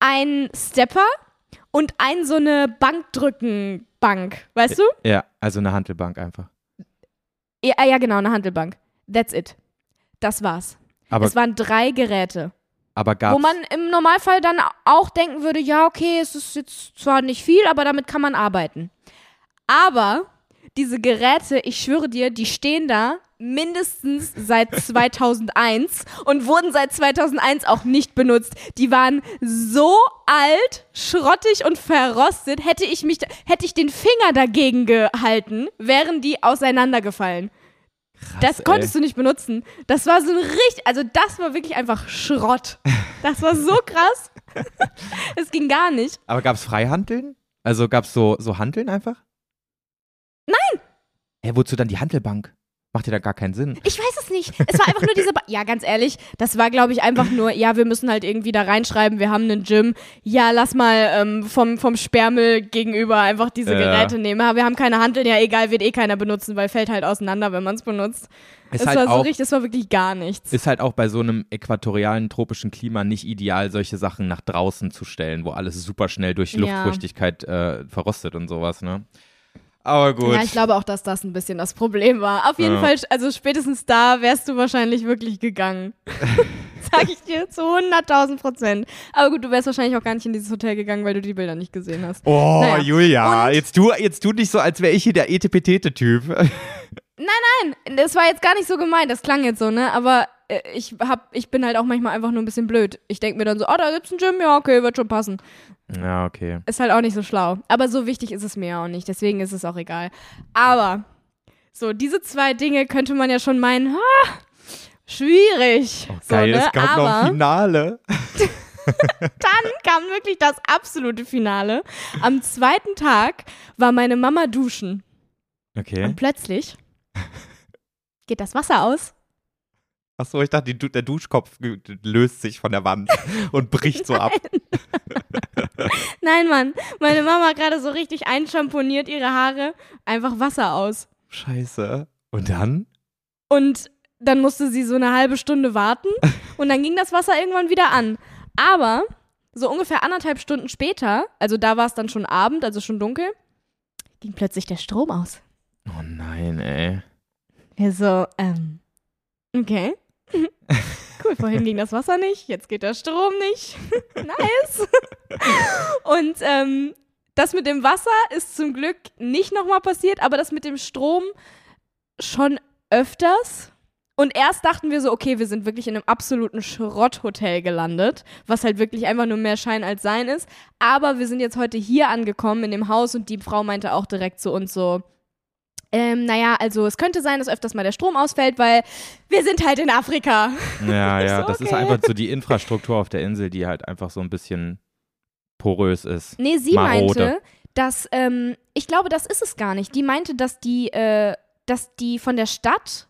ein Stepper und ein so eine Bankdrückenbank, weißt du? ja, also eine Handelbank einfach. Ja, ah, ja, genau, eine Handelbank. That's it. Das war's. Aber, es waren drei Geräte. aber Wo gab's, man im Normalfall dann auch denken würde, ja, okay, es ist jetzt zwar nicht viel, aber damit kann man arbeiten. Aber diese Geräte, ich schwöre dir, die stehen da mindestens seit 2001 und wurden seit 2001 auch nicht benutzt. Die waren so alt, schrottig und verrostet. Hätte ich mich, hätte ich den Finger dagegen gehalten, wären die auseinandergefallen. Das ey. konntest du nicht benutzen. Das war so ein richtig, also das war wirklich einfach Schrott. Das war so krass. Es ging gar nicht. aber gab's Freihandeln? Also gab's so, so Handeln einfach? Nein! Hä, wozu dann die Handelbank? Macht ja da gar keinen Sinn. Ich weiß es nicht. Es war einfach nur diese. Ba ja, ganz ehrlich, das war, glaube ich, einfach nur, ja, wir müssen halt irgendwie da reinschreiben, wir haben einen Gym. Ja, lass mal ähm, vom, vom Sperrmüll gegenüber einfach diese Ja. Geräte nehmen. Ja, wir haben keine Handeln, ja, egal, wird eh keiner benutzen, weil fällt halt auseinander, wenn man es benutzt. Ist Es halt war so auch- richtig, es war wirklich gar nichts. Ist halt auch bei so einem äquatorialen tropischen Klima nicht ideal, solche Sachen nach draußen zu stellen, wo alles super schnell durch Ja. Luftfeuchtigkeit äh, verrostet und sowas, ne? Aber gut. Ja, ich glaube auch, dass das ein bisschen das Problem war. Auf jeden Ja. Fall, also spätestens da wärst du wahrscheinlich wirklich gegangen. Sag ich dir zu 100.000 Prozent. Aber gut, du wärst wahrscheinlich auch gar nicht in dieses Hotel gegangen, weil du die Bilder nicht gesehen hast. oh, Naja. Julia, Und- jetzt tu, jetzt tu nicht so, als wäre ich hier der Etepetete-Typ. Das war jetzt gar nicht so gemeint, das klang jetzt so, ne? Aber ich, hab, ich bin halt auch manchmal einfach nur ein bisschen blöd. Ich denke mir dann so, oh, da gibt's ein Gym, ja, okay, wird schon passen. ja, okay. Ist halt auch nicht so schlau. Aber so wichtig ist es mir auch nicht, deswegen ist es auch egal. Aber so, diese zwei Dinge könnte man ja schon meinen, ha, schwierig. so, Geil, ne? es gab Aber noch ein Finale. dann kam wirklich das absolute Finale. Am zweiten Tag war meine Mama duschen. Okay. Und plötzlich geht das Wasser aus. Achso, ich dachte, die, der Duschkopf löst sich von der Wand und bricht so ab. Nein, Mann. Meine Mama hat gerade so richtig einschamponiert ihre Haare. Einfach Wasser aus. Scheiße. Und dann? Und dann musste sie so eine halbe Stunde warten. Und dann ging das Wasser irgendwann wieder an. Aber so ungefähr anderthalb Stunden später, also da war es dann schon Abend, also schon dunkel, ging plötzlich der Strom aus. Oh nein, ey. Wir so, ähm, okay. Cool, vorhin ging das Wasser nicht, jetzt geht der Strom nicht. nice. Und ähm, das mit dem Wasser ist zum Glück nicht nochmal passiert, aber das mit dem Strom schon öfters. Und erst dachten wir so, okay, wir sind wirklich in einem absoluten Schrotthotel gelandet, was halt wirklich einfach nur mehr Schein als Sein ist. Aber wir sind jetzt heute hier angekommen in dem Haus und die Frau meinte auch direkt zu uns so, ähm, naja, also es könnte sein, dass öfters mal der Strom ausfällt, weil wir sind halt in Afrika. Ja, ja, so, das ist okay. einfach so die Infrastruktur auf der Insel, die halt einfach so ein bisschen porös ist. Nee, sie Marode. meinte, dass, ähm, ich glaube, das ist es gar nicht. Die meinte, dass die, äh, dass die von der Stadt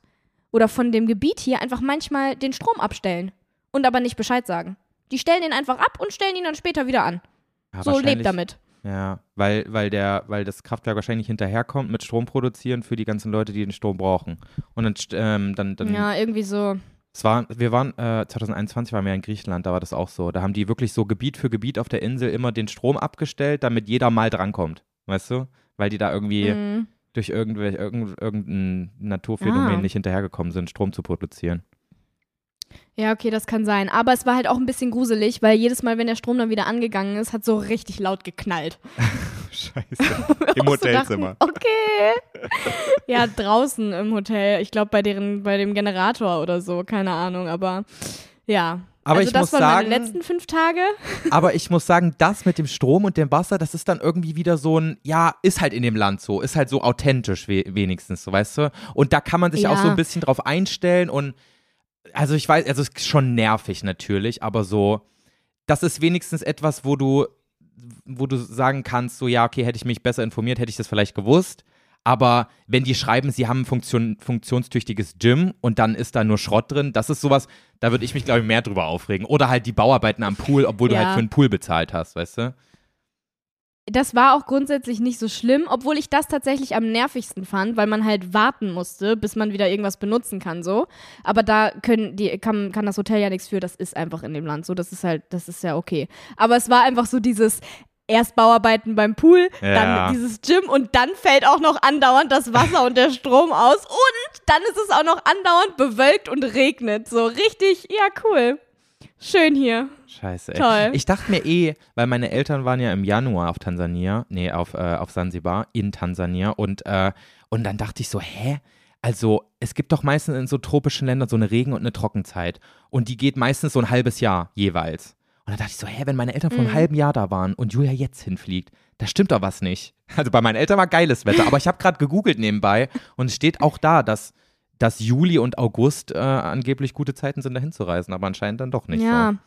oder von dem Gebiet hier einfach manchmal den Strom abstellen und aber nicht Bescheid sagen. Die stellen den einfach ab und stellen ihn dann später wieder an. Ja, so lebt damit. Ja, weil, weil, der, weil das Kraftwerk wahrscheinlich hinterherkommt mit Strom produzieren für die ganzen Leute, die den Strom brauchen. Und dann, ähm, dann, dann Ja, irgendwie so. es war, wir waren, äh, 2021 waren wir in Griechenland, da war das auch so. Da haben die wirklich so Gebiet für Gebiet auf der Insel immer den Strom abgestellt, damit jeder mal drankommt. Weißt du? Weil die da irgendwie Mm. durch irgendwelche, irgend, irgendein Naturphänomen Ah. nicht hinterhergekommen sind, Strom zu produzieren. Ja, okay, das kann sein. Aber es war halt auch ein bisschen gruselig, weil jedes Mal, wenn der Strom dann wieder angegangen ist, hat so richtig laut geknallt. Scheiße. Im Auch so Hotelzimmer. Dachten, okay. ja, draußen im Hotel. Ich glaube bei deren, bei dem Generator oder so, keine Ahnung, aber ja. Aber also ich das muss waren sagen- meine letzten fünf Tage. Aber ich muss sagen, das mit dem Strom und dem Wasser, das ist dann irgendwie wieder so ein, ja, ist halt in dem Land so, ist halt so authentisch we wenigstens, so weißt du? Und da kann man sich Ja. auch so ein bisschen drauf einstellen und also ich weiß, also es ist schon nervig natürlich, aber so, das ist wenigstens etwas, wo du, wo du sagen kannst, so ja, okay, hätte ich mich besser informiert, hätte ich das vielleicht gewusst. Aber wenn die schreiben, sie haben ein Funktion, funktionstüchtiges Gym und dann ist da nur Schrott drin, das ist sowas, da würde ich mich, glaube ich, mehr drüber aufregen. Oder halt die Bauarbeiten am Pool, obwohl Ja. du halt für einen Pool bezahlt hast, weißt du? Das war auch grundsätzlich nicht so schlimm, obwohl ich das tatsächlich am nervigsten fand, weil man halt warten musste, bis man wieder irgendwas benutzen kann, so. Aber da können die, kann, kann das Hotel ja nichts für, das ist einfach in dem Land so, das ist halt, das ist ja okay. Aber es war einfach so dieses erst Bauarbeiten beim Pool, Ja. dann dieses Gym und dann fällt auch noch andauernd das Wasser und der Strom aus und dann ist es auch noch andauernd bewölkt und regnet. So richtig, ja, cool. Schön hier. Scheiße, ey. Toll. Ich dachte mir eh, weil meine Eltern waren ja im Januar auf Tansania, nee, auf, äh, auf Sansibar, in Tansania und, äh, und dann dachte ich so, hä? Also, es gibt doch meistens in so tropischen Ländern so eine Regen- und eine Trockenzeit. Und die geht meistens so ein halbes Jahr jeweils. Und dann dachte ich so, hä, wenn meine Eltern vor einem Mhm. halben Jahr da waren und Julia jetzt hinfliegt, da stimmt doch was nicht. Also bei meinen Eltern war geiles Wetter, aber ich habe gerade gegoogelt nebenbei und es steht auch da, dass, dass Juli und August äh, angeblich gute Zeiten sind, da hinzureisen, aber anscheinend dann doch nicht. ja. So.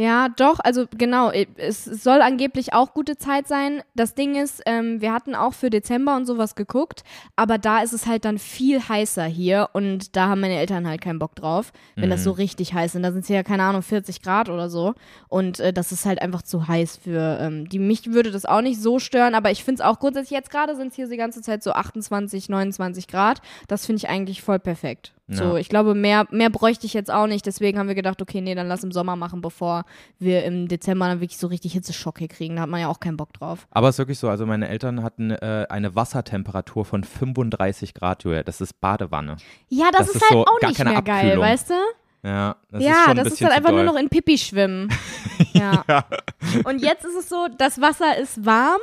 Ja, doch, also genau, es soll angeblich auch gute Zeit sein. Das Ding ist, ähm, wir hatten auch für Dezember und sowas geguckt, aber da ist es halt dann viel heißer hier und da haben meine Eltern halt keinen Bock drauf, wenn das Mhm. so richtig heiß ist. Da sind es ja, keine Ahnung, 40 Grad oder so und äh, das ist halt einfach zu heiß für ähm, die. Mich würde das auch nicht so stören, aber ich finde es auch grundsätzlich, jetzt gerade sind es hier die ganze Zeit so 28, 29 Grad. Das finde ich eigentlich voll perfekt. So, Ja. ich glaube, mehr, mehr bräuchte ich jetzt auch nicht. Deswegen haben wir gedacht, okay, nee, dann lass im Sommer machen, bevor wir im Dezember dann wirklich so richtig Hitzeschocke kriegen. Da hat man ja auch keinen Bock drauf. Aber es ist wirklich so, also meine Eltern hatten äh, eine Wassertemperatur von 35 Grad, Julia. Das ist Badewanne. Ja, das, Das ist, ist halt so auch nicht mehr geil, Abkühlung. weißt du? Ja, das ist ja, schon ein das ist bisschen dann zu einfach nur doll. noch in Pipi schwimmen. ja. Und jetzt ist es so, das Wasser ist warm,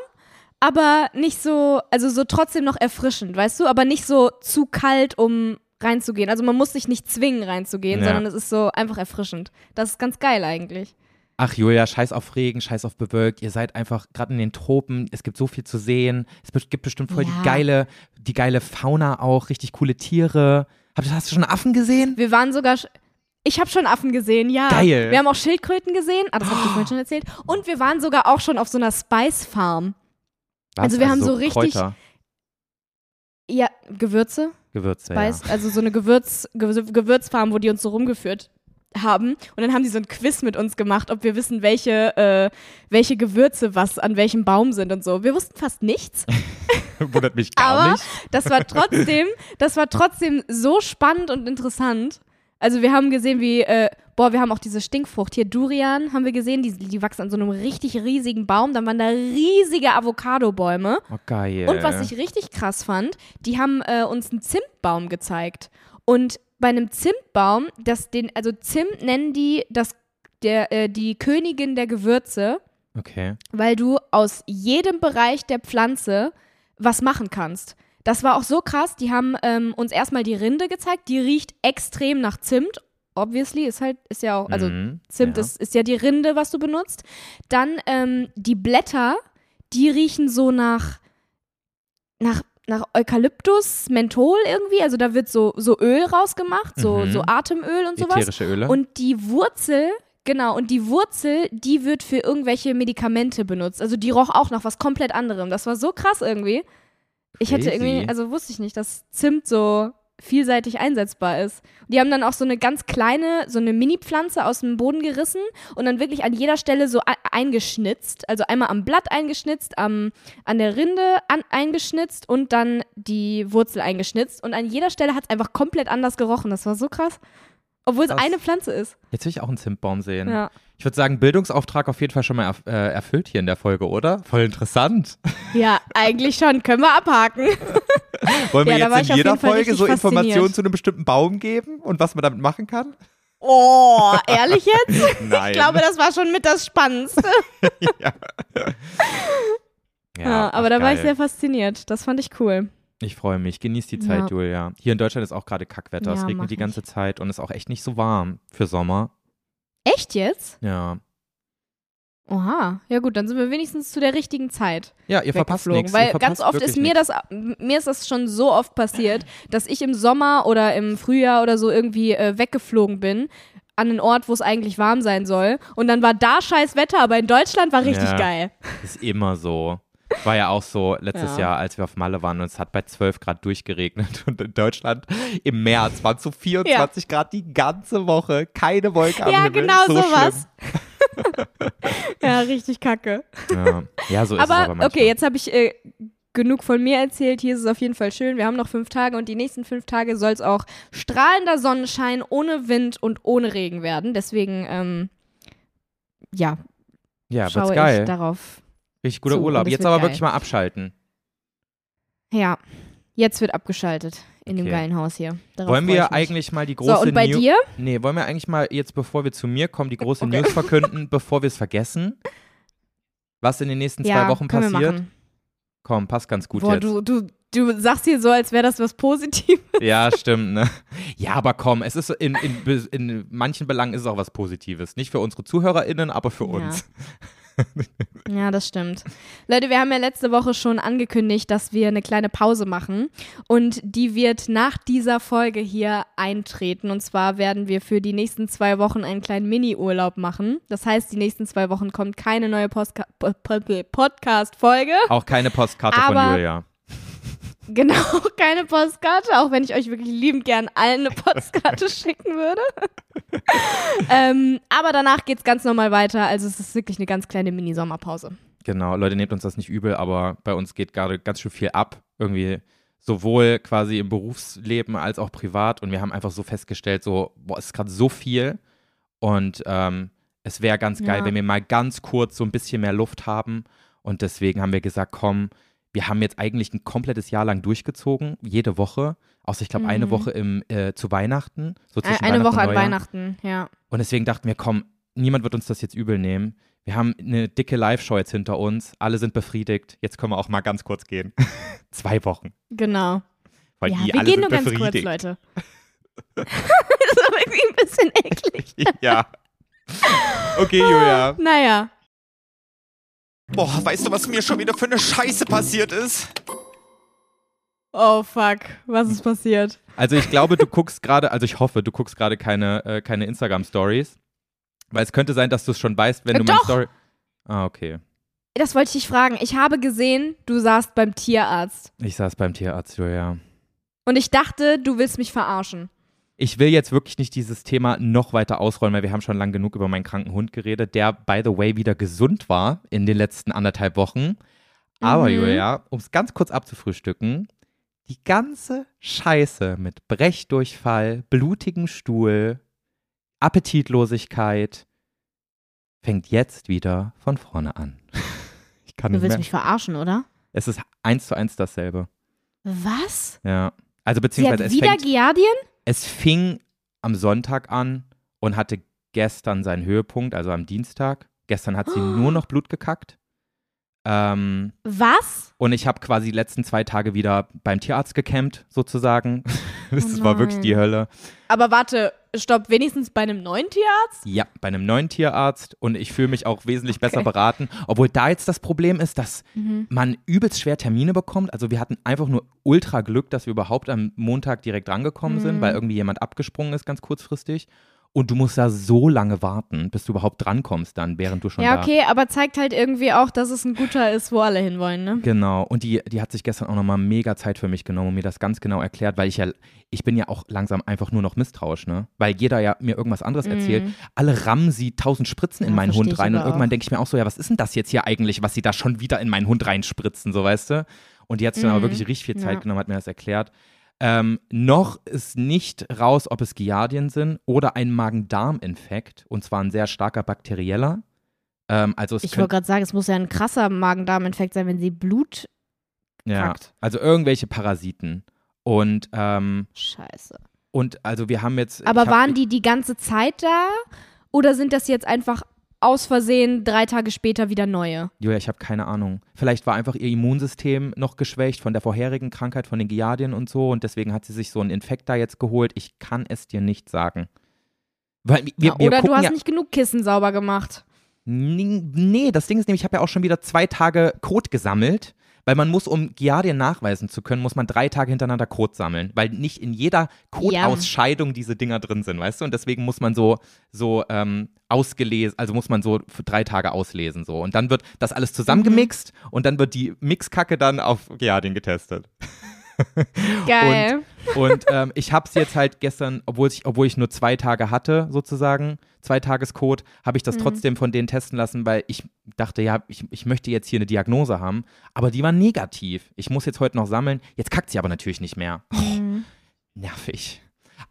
aber nicht so, also so trotzdem noch erfrischend, weißt du? Aber nicht so zu kalt, um reinzugehen. Also man muss sich nicht zwingen reinzugehen, Ja. sondern es ist so einfach erfrischend. Das ist ganz geil eigentlich. Ach Julia, scheiß auf Regen, scheiß auf bewölkt. Ihr seid einfach gerade in den Tropen. Es gibt so viel zu sehen. Es gibt bestimmt voll Ja. die geile, die geile Fauna auch, richtig coole Tiere. Hab- Hast du schon Affen gesehen? Wir waren sogar. Ich habe schon Affen gesehen, ja. Geil. Wir haben auch Schildkröten gesehen. Ah, das habe ich vorhin schon erzählt. Und wir waren sogar auch schon auf so einer Spice Farm. Was? Also wir haben so richtig- Kräuter, Ja, Gewürze. Gewürze, Spice, also so eine Gewürz, Gewür- Gewürzfarm, wo die uns so rumgeführt haben. Und dann haben die so ein Quiz mit uns gemacht, ob wir wissen, welche, äh, welche Gewürze was an welchem Baum sind und so. Wir wussten fast nichts. ja. Wundert mich gar Aber nicht. das war trotzdem, das war trotzdem so spannend und interessant. Also wir haben gesehen, wie, äh, boah, wir haben auch diese Stinkfrucht hier, Durian, haben wir gesehen, die, die wachsen an so einem richtig riesigen Baum. Dann waren da riesige Avocado-Bäume. Oh, geil. Und was ich richtig krass fand, die haben äh, uns einen Zimtbaum gezeigt. Und bei einem Zimtbaum, das den, also Zimt nennen die das, der, äh, die Königin der Gewürze, Okay. weil du aus jedem Bereich der Pflanze was machen kannst. Das war auch so krass, die haben ähm, uns erstmal die Rinde gezeigt, die riecht extrem nach Zimt. Obviously, ist halt, ist ja auch, also Mhm, Zimt ja. ist, ist ja die Rinde, was du benutzt. Dann ähm, die Blätter, die riechen so nach, nach, nach Eukalyptus, Menthol irgendwie. Also da wird so, so Öl rausgemacht, so, Mhm. so Atemöl und sowas. Ätherische Öle. Und die Wurzel, genau, und die Wurzel, die wird für irgendwelche Medikamente benutzt. Also die roch auch nach was komplett anderem. Das war so krass irgendwie. Ich hätte Crazy. irgendwie, also wusste ich nicht, dass Zimt so vielseitig einsetzbar ist. Die haben dann auch so eine ganz kleine, so eine Mini-Pflanze aus dem Boden gerissen und dann wirklich an jeder Stelle so eingeschnitzt. Also einmal am Blatt eingeschnitzt, am, an der Rinde an, eingeschnitzt und dann die Wurzel eingeschnitzt. Und an jeder Stelle hat es einfach komplett anders gerochen. Das war so krass. Obwohl es eine Pflanze ist. Jetzt will ich auch einen Zimtbaum sehen. Ja. Ich würde sagen, Bildungsauftrag auf jeden Fall schon mal erf äh, erfüllt hier in der Folge, oder? Voll interessant. Ja, eigentlich schon. Können wir abhaken. Wollen wir Ja, jetzt in jeder Folge so Informationen zu einem bestimmten Baum geben und was man damit machen kann? Oh, ehrlich jetzt? Nein. Ich glaube, das war schon mit das Spannendste. ja. Ja, aber da war ich geil. sehr fasziniert. Das fand ich cool. Ich freue mich. Genieß die Zeit, Ja. Julia. Hier in Deutschland ist auch gerade Kackwetter. es regnet die ganze Zeit und ist auch echt nicht so warm für Sommer. Echt jetzt? Ja. Oha. Ja gut, dann sind wir wenigstens zu der richtigen Zeit. Ja, ihr verpasst weggeflogen. nichts. Weil verpasst ganz oft ist mir nix. das, mir ist das schon so oft passiert, dass ich im Sommer oder im Frühjahr oder so irgendwie äh, weggeflogen bin an einen Ort, wo es eigentlich warm sein soll. Und dann war da scheiß Wetter, aber in Deutschland war richtig Ja. geil. Ist immer so. War ja auch so letztes Ja. Jahr, als wir auf Malle waren und es hat bei 12 Grad durchgeregnet und in Deutschland im März waren es so 24 Grad die ganze Woche, keine Wolke am Ja, Himmel. genau so sowas. ja, richtig kacke. Ja. ja, so ist es aber Aber manchmal. okay, jetzt habe ich äh, genug von mir erzählt. Hier ist es auf jeden Fall schön. Wir haben noch fünf Tage und die nächsten fünf Tage soll es auch strahlender Sonnenschein ohne Wind und ohne Regen werden. Deswegen, ähm, ja, ja, schaue geil. ich darauf. Richtig guter zu, Urlaub. es Jetzt aber geil. wirklich mal abschalten. Ja, jetzt wird abgeschaltet in dem Okay. geilen Haus hier. Darauf wollen wir eigentlich mal die große So, und bei New dir? Nee, wollen wir eigentlich mal jetzt, bevor wir zu mir kommen, die große Okay. News verkünden, bevor wir es vergessen? Was in den nächsten ja, zwei Wochen können wir passiert? Komm, passt ganz gut Boah, jetzt. du, du, du sagst hier so, als wäre das was Positives. Ja, stimmt, ne? Ja, aber komm, es ist in, in, in manchen Belangen ist es auch was Positives. Nicht für unsere ZuhörerInnen, aber für Ja. uns. Ja, das stimmt. Leute, wir haben ja letzte Woche schon angekündigt, dass wir eine kleine Pause machen. Und die wird nach dieser Folge hier eintreten. Und zwar werden wir für die nächsten zwei Wochen einen kleinen Mini-Urlaub machen. Das heißt, die nächsten zwei Wochen kommt keine neue Postka- Podcast-Folge. Auch keine Postkarte von Julia. Genau, keine Postkarte, auch wenn ich euch wirklich liebend gern allen eine Postkarte schicken würde. ähm, aber danach geht's ganz normal weiter. Also es ist wirklich eine ganz kleine Mini-Sommerpause. Genau, Leute, nehmt uns das nicht übel, aber bei uns geht gerade ganz schön viel ab. Irgendwie sowohl quasi im Berufsleben als auch privat. Und wir haben einfach so festgestellt, so, boah, es ist gerade so viel. Und ähm, es wäre ganz geil, Ja. wenn wir mal ganz kurz so ein bisschen mehr Luft haben. Und deswegen haben wir gesagt, komm, wir haben jetzt eigentlich ein komplettes Jahr lang durchgezogen, jede Woche. Außer ich glaube eine Mhm. Woche im, äh, zu Weihnachten. So zwischen Eine Weihnachten Woche an. Weihnachten, ja. Und deswegen dachten wir, komm, niemand wird uns das jetzt übel nehmen. Wir haben eine dicke Live-Show jetzt hinter uns. Alle sind befriedigt. Jetzt können wir auch mal ganz kurz gehen. Zwei Wochen. Genau. Weil ja, die wir alle gehen sind nur ganz kurz, befriedigt. Leute. das ist aber irgendwie ein bisschen eklig. ja. Okay, Julia. Naja. Boah, weißt du, was mir schon wieder für eine Scheiße passiert ist? Oh fuck, was ist passiert? Also ich glaube, du guckst gerade, also ich hoffe, du guckst gerade keine, äh, keine Instagram-Stories. Weil es könnte sein, dass du es schon weißt, wenn Äh, du meine doch. Story. Ah, okay. Das wollte ich dich fragen. Ich habe gesehen, du saßt beim Tierarzt. Ich saß beim Tierarzt, Julia. Und ich dachte, du willst mich verarschen. Ich will jetzt wirklich nicht dieses Thema noch weiter ausrollen, weil wir haben schon lang genug über meinen kranken Hund geredet, der, by the way, wieder gesund war in den letzten anderthalb Wochen. Aber, Mhm. Julia, um es ganz kurz abzufrühstücken, die ganze Scheiße mit Brechdurchfall, blutigem Stuhl, Appetitlosigkeit fängt jetzt wieder von vorne an. Ich kann Du nicht willst mehr. mich verarschen, oder? Es ist eins zu eins dasselbe. Was? Ja. Also Sie hat beziehungsweise es wieder fängt, Giardien? Es fing am Sonntag an und hatte gestern seinen Höhepunkt, also am Dienstag. Gestern hat sie nur noch Blut gekackt. Ähm, Was? und ich habe quasi die letzten zwei Tage wieder beim Tierarzt gecampt, sozusagen. das Oh war wirklich die Hölle. Aber warte, stopp, wenigstens bei einem neuen Tierarzt? Ja, bei einem neuen Tierarzt und ich fühle mich auch wesentlich besser Okay. beraten. Obwohl da jetzt das Problem ist, dass Mhm. man übelst schwer Termine bekommt. Also wir hatten einfach nur ultra Glück, dass wir überhaupt am Montag direkt rangekommen sind, Mhm. weil irgendwie jemand abgesprungen ist, ganz kurzfristig. Und du musst da so lange warten, bis du überhaupt drankommst dann, während du schon Ja, da okay, aber zeigt halt irgendwie auch, dass es ein guter ist, wo alle hinwollen, ne? Genau, und die, die hat sich gestern auch nochmal mega Zeit für mich genommen und mir das ganz genau erklärt, weil ich ja, ich bin ja auch langsam einfach nur noch misstrauisch, ne? Weil jeder ja mir irgendwas anderes erzählt. Alle rammen sie tausend Spritzen in Mhm. Ja, meinen Hund rein und irgendwann denke ich mir auch so, ja, was ist denn das jetzt hier eigentlich, was sie da schon wieder in meinen Hund reinspritzen, so weißt du? Und die hat sich dann aber Mhm. wirklich richtig viel Zeit Ja. genommen, hat mir das erklärt. Ähm, noch ist nicht raus, ob es Giardien sind oder ein Magen-Darm-Infekt und zwar ein sehr starker bakterieller. Ähm, also Ich wollte gerade sagen, es muss ja ein krasser Magen-Darm-Infekt sein, wenn sie Blut Ja, also irgendwelche Parasiten. Und, ähm, Scheiße. und also wir haben jetzt. Aber hab, waren die die ganze Zeit da? Oder sind das jetzt einfach aus Versehen drei Tage später wieder neue? Julia, ich habe keine Ahnung. Vielleicht war einfach ihr Immunsystem noch geschwächt von der vorherigen Krankheit, von den Giardien und so. Und deswegen hat sie sich so einen Infekt da jetzt geholt. Ich kann es dir nicht sagen. Weil wir, Ja, wir oder du hast ja, nicht genug Kissen sauber gemacht. Nee, nee, das Ding ist nämlich, ich habe ja auch schon wieder zwei Tage Kot gesammelt, Weil man muss, um Giardien nachweisen zu können, muss man drei Tage hintereinander Kot sammeln, weil nicht in jeder Kotausscheidung diese Dinger drin sind, weißt du? Und deswegen muss man so, so ähm, ausgelesen, also muss man so für drei Tage auslesen so. Und dann wird das alles zusammengemixt Mhm. und dann wird die Mixkacke dann auf Giardien getestet. Geil. Und, und ähm, ich habe es jetzt halt gestern, obwohl ich, obwohl ich nur zwei Tage hatte, sozusagen, zwei Tagescode, habe ich Mhm. das trotzdem von denen testen lassen, weil ich dachte, ja, ich, ich möchte jetzt hier eine Diagnose haben, aber die war negativ. Ich muss jetzt heute noch sammeln. Jetzt kackt sie aber natürlich nicht mehr. Oh, nervig.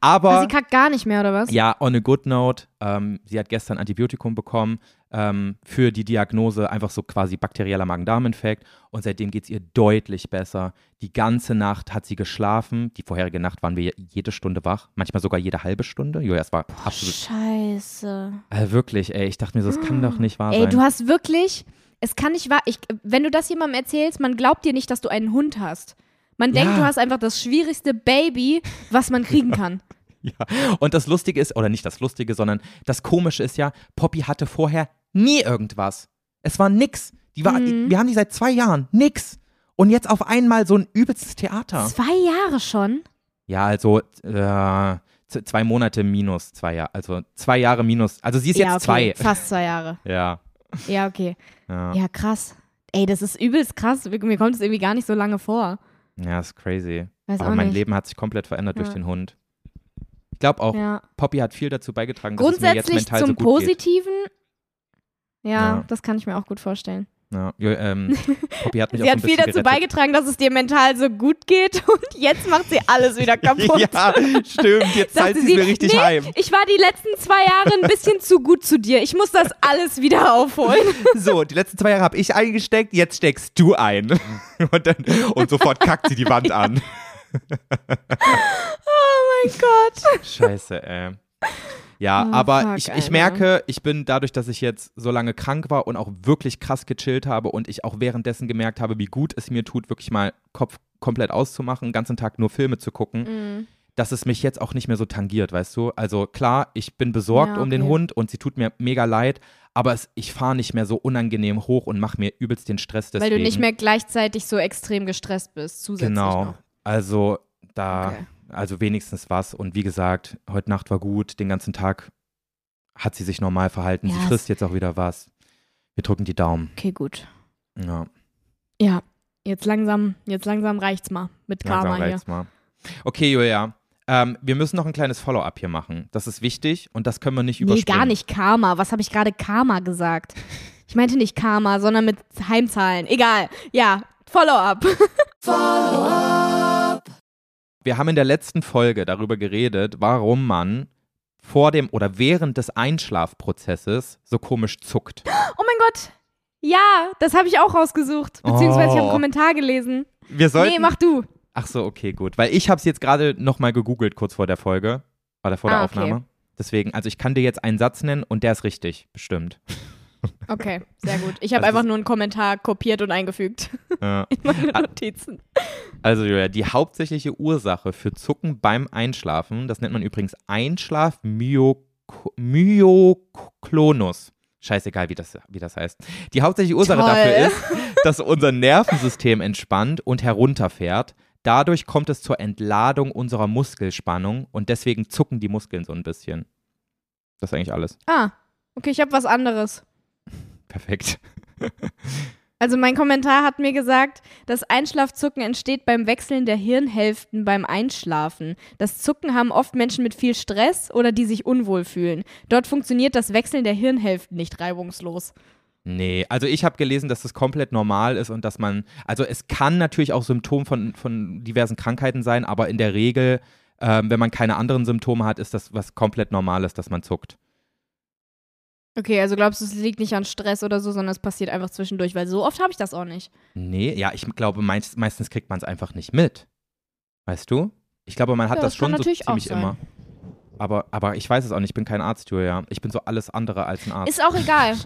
Aber. Also sie kackt gar nicht mehr, oder was? Ja, on a good note. Ähm, sie hat gestern Antibiotikum bekommen ähm, für die Diagnose, einfach so quasi bakterieller Magen-Darm-Infekt. Und seitdem geht es ihr deutlich besser. Die ganze Nacht hat sie geschlafen. Die vorherige Nacht waren wir jede Stunde wach, manchmal sogar jede halbe Stunde. Julia, es war absolut. Scheiße. Äh, wirklich, ey, ich dachte mir, so, das kann doch nicht wahr Ey, sein. du hast wirklich, es kann nicht wahr, ich, wenn du das jemandem erzählst, man glaubt dir nicht, dass du einen Hund hast. Man denkt, Ja. du hast einfach das schwierigste Baby, was man kriegen kann. Ja, und das Lustige ist, oder nicht das Lustige, sondern das Komische ist ja, Poppy hatte vorher nie irgendwas. Es war nix. Die war, Mhm. Wir haben die seit zwei Jahren. Nix. Und jetzt auf einmal so ein übelstes Theater. Zwei Jahre schon? Ja, also äh, zwei Monate minus zwei Jahre. Also zwei Jahre minus. Also sie ist ja, jetzt okay. zwei. Fast zwei Jahre. Ja. Ja, okay. Ja. Ja, krass. Ey, das ist übelst krass. Mir mir kommt es irgendwie gar nicht so lange vor. Ja, ist crazy. Weiß Aber mein nicht. Leben hat sich komplett verändert durch Ja. den Hund. Ich glaube auch, Ja. Poppy hat viel dazu beigetragen, dass es mir jetzt Grundsätzlich mental zum so gut geht. Positiven. Ja, Ja. das kann ich mir auch gut vorstellen. Ja, ähm, Poppy hat mich Sie auch hat viel dazu gerettet. beigetragen, dass es dir mental so gut geht und jetzt macht sie alles wieder kaputt. Ja, stimmt. Jetzt zahlt sie mir richtig nee, heim. Ich war die letzten zwei Jahre ein bisschen zu gut zu dir. Ich muss das alles wieder aufholen. So, die letzten zwei Jahre habe ich eingesteckt, jetzt steckst du ein. Und, dann, und sofort kackt sie die Wand an. Oh mein Gott. Scheiße, ey. Ja, Oh, aber fuck, ich, ich merke, ich bin dadurch, dass ich jetzt so lange krank war und auch wirklich krass gechillt habe und ich auch währenddessen gemerkt habe, wie gut es mir tut, wirklich mal Kopf komplett auszumachen, den ganzen Tag nur Filme zu gucken, Mhm. dass es mich jetzt auch nicht mehr so tangiert, weißt du? Also klar, ich bin besorgt Ja, um den okay. Hund und sie tut mir mega leid, aber es, ich fahre nicht mehr so unangenehm hoch und mache mir übelst den Stress deswegen. Weil du nicht mehr gleichzeitig so extrem gestresst bist, zusätzlich Genau. noch. Also da, Okay. Also wenigstens was. Und wie gesagt, heute Nacht war gut, den ganzen Tag hat sie sich normal verhalten. Ja, sie frisst jetzt auch wieder was. Wir drücken die Daumen. Okay, gut. Ja, Ja, jetzt langsam, jetzt langsam reicht's mal mit langsam Karma hier. reicht's mal. Okay, Julia. Ähm, wir müssen noch ein kleines Follow-up hier machen. Das ist wichtig und das können wir nicht Nee, überspringen. gar nicht Karma. Was habe ich gerade Karma gesagt? Ich meinte nicht Karma, sondern mit Heimzahlen. Egal. Ja, Follow-up. Wir haben in der letzten Folge darüber geredet, warum man vor dem oder während des Einschlafprozesses so komisch zuckt. Oh mein Gott. Ja, das habe ich auch rausgesucht. Beziehungsweise ich habe einen Oh. Kommentar gelesen. Wir sollten Nee, mach du. Ach so, okay, gut. Weil ich habe es jetzt gerade nochmal gegoogelt, kurz vor der Folge. Oder vor der Ah, okay. Aufnahme. Deswegen, also ich kann dir jetzt einen Satz nennen und der ist richtig, bestimmt. Okay, sehr gut. Ich habe Das einfach nur einen Kommentar kopiert und eingefügt Ja. in meine Notizen. Also, Julia, die hauptsächliche Ursache für Zucken beim Einschlafen, das nennt man übrigens Einschlaf Myoklonus. Scheißegal, wie das, wie das heißt. Die hauptsächliche Ursache Toll. dafür ist, dass unser Nervensystem entspannt und herunterfährt. Dadurch kommt es zur Entladung unserer Muskelspannung und deswegen zucken die Muskeln so ein bisschen. Das ist eigentlich alles. Ah, okay, ich habe was anderes. Perfekt. Also mein Kommentar hat mir gesagt, das Einschlafzucken entsteht beim Wechseln der Hirnhälften beim Einschlafen. Das Zucken haben oft Menschen mit viel Stress oder die sich unwohl fühlen. Dort funktioniert das Wechseln der Hirnhälften nicht reibungslos. Nee, also ich habe gelesen, dass das komplett normal ist und dass man, also es kann natürlich auch Symptom von, von diversen Krankheiten sein, aber in der Regel, ähm, wenn man keine anderen Symptome hat, ist das was komplett Normales, dass man zuckt. Okay, also glaubst du, es liegt nicht an Stress oder so, sondern es passiert einfach zwischendurch, weil so oft habe ich das auch nicht. Nee, ja, ich glaube, meist, meistens kriegt man es einfach nicht mit. Weißt du? Ich glaube, man hat Ja, das das schon so natürlich auch ziemlich immer. Aber, aber ich weiß es auch nicht, ich bin kein Arzt, Julia. Ich bin so alles andere als ein Arzt. Ist auch egal.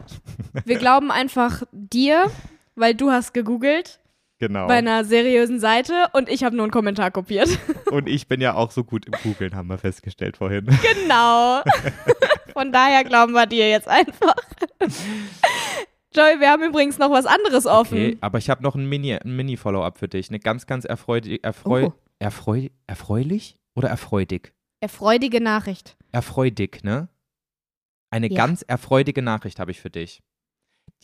Wir glauben einfach dir, weil du hast gegoogelt genau. bei einer seriösen Seite und ich habe nur einen Kommentar kopiert. Und ich bin ja auch so gut im Googeln, haben wir festgestellt vorhin. Genau. Von daher glauben wir dir jetzt einfach. Joey, wir haben übrigens noch was anderes offen. Okay, aber ich habe noch ein Mini, Mini-Follow-up für dich. Eine ganz, ganz erfreulich, erfreu, Oh. erfreu, erfreulich oder erfreudig? Erfreudige Nachricht. Erfreudig, ne? Eine Ja. ganz erfreudige Nachricht habe ich für dich.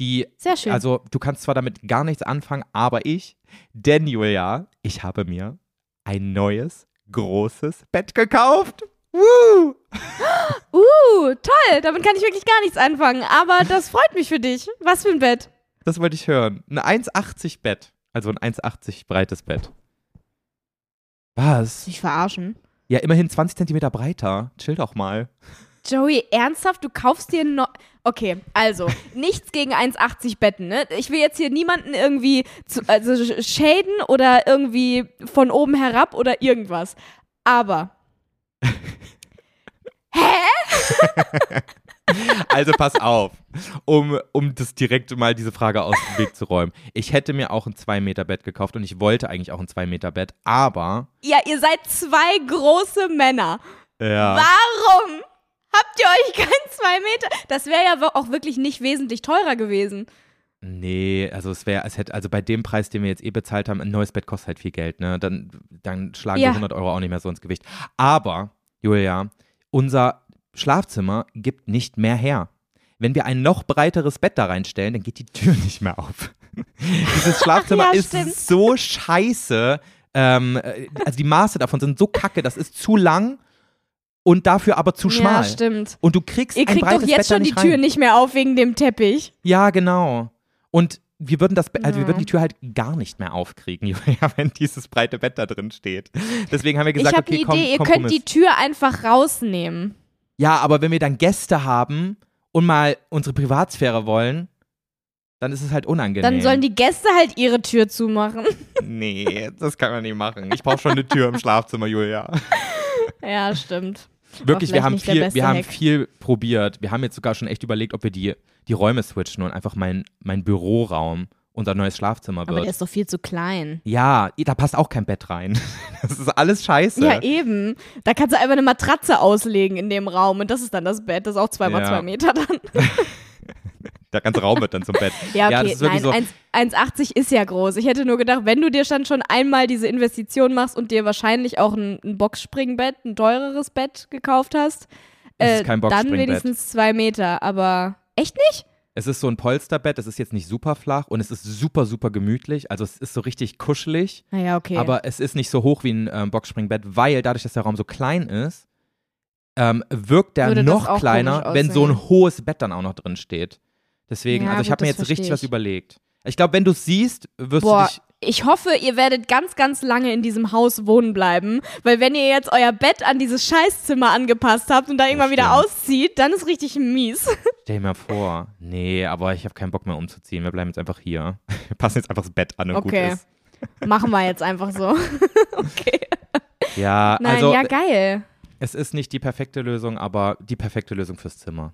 Die, Sehr schön. also du kannst zwar damit gar nichts anfangen, aber ich, denn Julia, ich habe mir ein neues, großes Bett gekauft. Woo! uh, toll. Damit kann ich wirklich gar nichts anfangen. Aber das freut mich für dich. Was für ein Bett. Das wollte ich hören. Ein 1,80 Bett. Also ein 1,80 breites Bett. Was? Sich verarschen. Ja, immerhin 20 Zentimeter breiter. Chill doch mal. Joey, ernsthaft? Du kaufst dir noch. Okay, also, nichts gegen 1,80 Betten, ne? Ich will jetzt hier niemanden irgendwie zu, also sch- schäden oder irgendwie von oben herab oder irgendwas. Aber. Also pass auf, um, um das direkt mal diese Frage aus dem Weg zu räumen. Ich hätte mir auch ein 2-Meter-Bett gekauft und ich wollte eigentlich auch ein 2-Meter-Bett, aber. Ja, ihr seid zwei große Männer. Ja. Warum habt ihr euch kein 2 Meter? Das wäre ja auch wirklich nicht wesentlich teurer gewesen. Nee, also es wäre, es hätte, also bei dem Preis, den wir jetzt eh bezahlt haben, ein neues Bett kostet halt viel Geld, ne? Dann, dann schlagen Ja. wir 100 Euro auch nicht mehr so ins Gewicht. Aber, Julia, unser Schlafzimmer gibt nicht mehr her. Wenn wir ein noch breiteres Bett da reinstellen, dann geht die Tür nicht mehr auf. Dieses Schlafzimmer Ja, ist stimmt. so scheiße. Ähm, äh, also die Maße davon sind so kacke, das ist zu lang und dafür aber zu schmal. Ja, stimmt. Und du kriegst Ihr ein kriegt breites doch jetzt Bett schon die Tür rein. nicht mehr auf wegen dem Teppich. Ja, genau. Und wir würden das, also wir würden die Tür halt gar nicht mehr aufkriegen, Julia, wenn dieses breite Bett da drin steht. Deswegen haben wir Ich gesagt, habe okay, eine komm, Idee, ihr könnt Kompromiss. die Tür einfach rausnehmen. Ja, aber wenn wir dann Gäste haben und mal unsere Privatsphäre wollen, dann ist es halt unangenehm. Dann sollen die Gäste halt ihre Tür zumachen. Nee, das kann man nicht machen. Ich brauche schon eine Tür im Schlafzimmer, Julia. ja, stimmt. Wirklich, wir haben viel, wir haben Hack. viel probiert. Wir haben jetzt sogar schon echt überlegt, ob wir die, die Räume switchen und einfach mein, mein Büroraum unser neues Schlafzimmer Aber wird. der ist doch viel zu klein. Ja, da passt auch kein Bett rein. Das ist alles scheiße. Ja, eben. Da kannst du einfach eine Matratze auslegen in dem Raum und das ist dann das Bett. Das ist auch zwei mal Ja. zwei Meter dann. Der ganze Raum wird dann zum Bett. Ja, Ja, okay. das ist wirklich Nein, 1 1,80 ist ja groß. Ich hätte nur gedacht, wenn du dir dann schon einmal diese Investition machst und dir wahrscheinlich auch ein, ein Boxspringbett, ein teureres Bett gekauft hast, äh, dann wenigstens zwei Meter. Aber echt nicht? Es ist so ein Polsterbett, es ist jetzt nicht super flach und es ist super, super gemütlich. Also es ist so richtig kuschelig, Naja, okay. aber es ist nicht so hoch wie ein ähm, Boxspringbett, weil dadurch, dass der Raum so klein ist, ähm, wirkt der Würde noch kleiner, wenn so ein hoes Bett dann auch noch drin steht. Deswegen, Ja, also ich habe mir jetzt richtig verstehe was ich. überlegt. Ich glaube, wenn du es siehst, wirst Boah, du dich. ich hoffe, ihr werdet ganz, ganz lange in diesem Haus wohnen bleiben, weil wenn ihr jetzt euer Bett an dieses Scheißzimmer angepasst habt und da irgendwann wieder auszieht, dann ist richtig mies. Stell dir mal vor. Nee, aber ich habe keinen Bock mehr umzuziehen. Wir bleiben jetzt einfach hier. Wir passen jetzt einfach das Bett an und Okay. gut ist. Machen wir jetzt einfach so. okay. Ja, Nein, also ja, geil. es ist nicht die perfekte Lösung, aber die perfekte Lösung fürs Zimmer.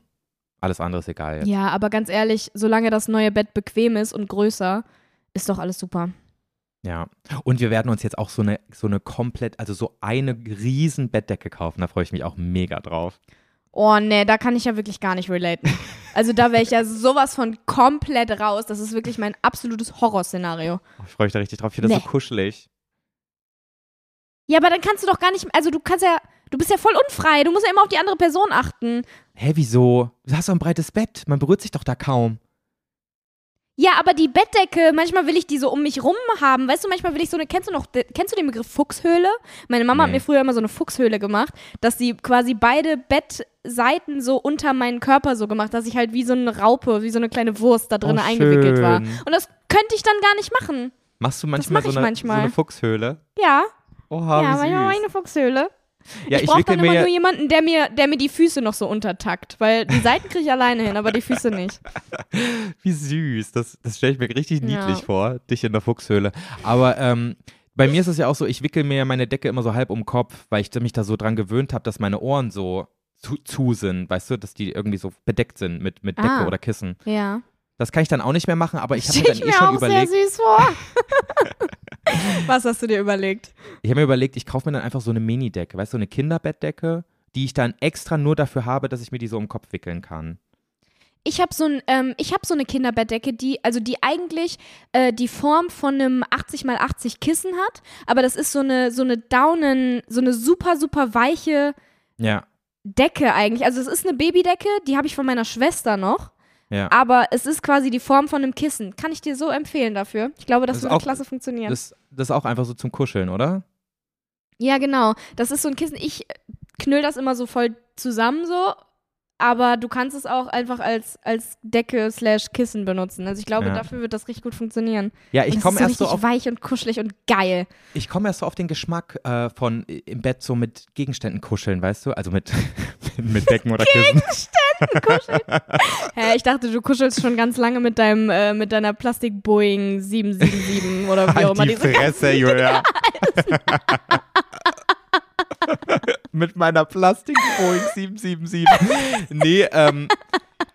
Alles andere ist egal. Jetzt. Ja, aber ganz ehrlich, solange das neue Bett bequem ist und größer, ist doch alles super. Ja. Und wir werden uns jetzt auch so eine, so eine komplett, also so eine riesen Bettdecke kaufen. Da freue ich mich auch mega drauf. Oh nee, da kann ich ja wirklich gar nicht relaten. Also da wäre ich ja sowas von komplett raus. Das ist wirklich mein absolutes Horrorszenario. Oh, Ich freue mich da richtig drauf. Ich finde das Nee. so kuschelig. Ja, aber dann kannst du doch gar nicht, also du kannst ja, du bist ja voll unfrei. Du musst ja immer auf die andere Person achten. Hä, wieso? Du hast doch ein breites Bett. Man berührt sich doch da kaum. Ja, aber die Bettdecke, manchmal will ich die so um mich rum haben. Weißt du, manchmal will ich so eine, kennst du noch, kennst du den Begriff Fuchshöhle? Meine Mama hat Nee. mir früher immer so eine Fuchshöhle gemacht, dass sie quasi beide Bettseiten so unter meinen Körper so gemacht, dass ich halt wie so eine Raupe, wie so eine kleine Wurst da drin Oh, eingewickelt war. Und das könnte ich dann gar nicht machen. Machst du manchmal, mach so, eine, manchmal. so eine Fuchshöhle? Ja, Oha, ja, wie manchmal mache ich süß. eine Fuchshöhle. Ja, ich ich brauche dann immer nur jemanden, der mir, der mir die Füße noch so untertackt, weil die Seiten kriege ich alleine hin, aber die Füße nicht. Wie süß. Das, das stelle ich mir richtig Ja. niedlich vor, dich in der Fuchshöhle. Aber ähm, bei mir ist es ja auch so, ich wickel mir meine Decke immer so halb um den Kopf, weil ich mich da so dran gewöhnt habe, dass meine Ohren so zu, zu sind, weißt du, dass die irgendwie so bedeckt sind mit, mit Decke Ah. oder Kissen. Ja. Das kann ich dann auch nicht mehr machen, aber ich habe mir dann ich eh mir schon auch überlegt, sehr süß vor. Was hast du dir überlegt? ich habe mir überlegt, ich kaufe mir dann einfach so eine Mini-Decke, weißt du, so eine Kinderbettdecke, die ich dann extra nur dafür habe, dass ich mir die so um den Kopf wickeln kann. Ich habe so, ein, ähm, ich hab so eine Kinderbettdecke, die, also die eigentlich äh, die Form von einem 80 x 80 Kissen hat, aber das ist so eine, so eine Daunen, so eine super, super weiche Ja, Decke eigentlich. Also es ist eine Babydecke, die habe ich von meiner Schwester noch, ja. aber es ist quasi die Form von einem Kissen. Kann ich dir so empfehlen dafür? Ich glaube, das, Das würde auch- klasse funktionieren. Das, das ist auch einfach so zum Kuscheln, oder? Ja, genau. Das ist so ein Kissen. Ich knüll das immer so voll zusammen so, aber du kannst es auch einfach als, als Decke slash Kissen benutzen. Also ich glaube, Ja. dafür wird das richtig gut funktionieren. Ja, ich komme so erst so richtig auf weich und kuschelig und geil. Ich komme erst so auf den Geschmack äh, von äh, im Bett so mit Gegenständen kuscheln, weißt du? Also mit, mit Decken oder Kissen. Hä, ich dachte, du kuschelst schon ganz lange mit deinem äh, mit deiner Plastik Boeing 777 oder wie auch immer Halt die diese Fresse, Julia. mit meiner Plastik Boeing 777. Nee, ähm,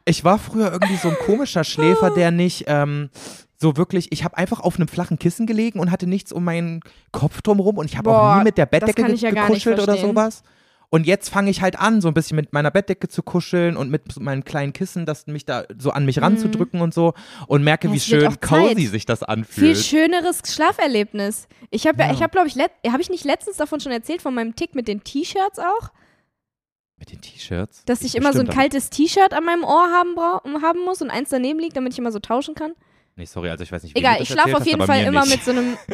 ich war früher irgendwie so ein komischer Schläfer, der nicht ähm, so wirklich, ich habe einfach auf einem flachen Kissen gelegen und hatte nichts um meinen Kopf drumherum und ich habe auch nie mit der Bettdecke ja gekuschelt oder sowas. Und jetzt fange ich halt an, so ein bisschen mit meiner Bettdecke zu kuscheln und mit so meinem kleinen Kissen, das mich da so an mich ranzudrücken und so und merke, Ja, wie schön cozy sich das viel anfühlt. schöneres Schlaferlebnis. Ich habe ja, ich habe glaube ich, habe ich nicht letztens davon schon erzählt von meinem Tick mit den T-Shirts auch, Mit den T-Shirts? dass ich immer so ein kaltes T-Shirt an meinem Ohr haben, haben muss und eins daneben liegt, damit ich immer so tauschen kann. Nee, sorry, also ich weiß nicht, wie Egal, ich schlafe auf jeden Fall immer nicht. mit so einem.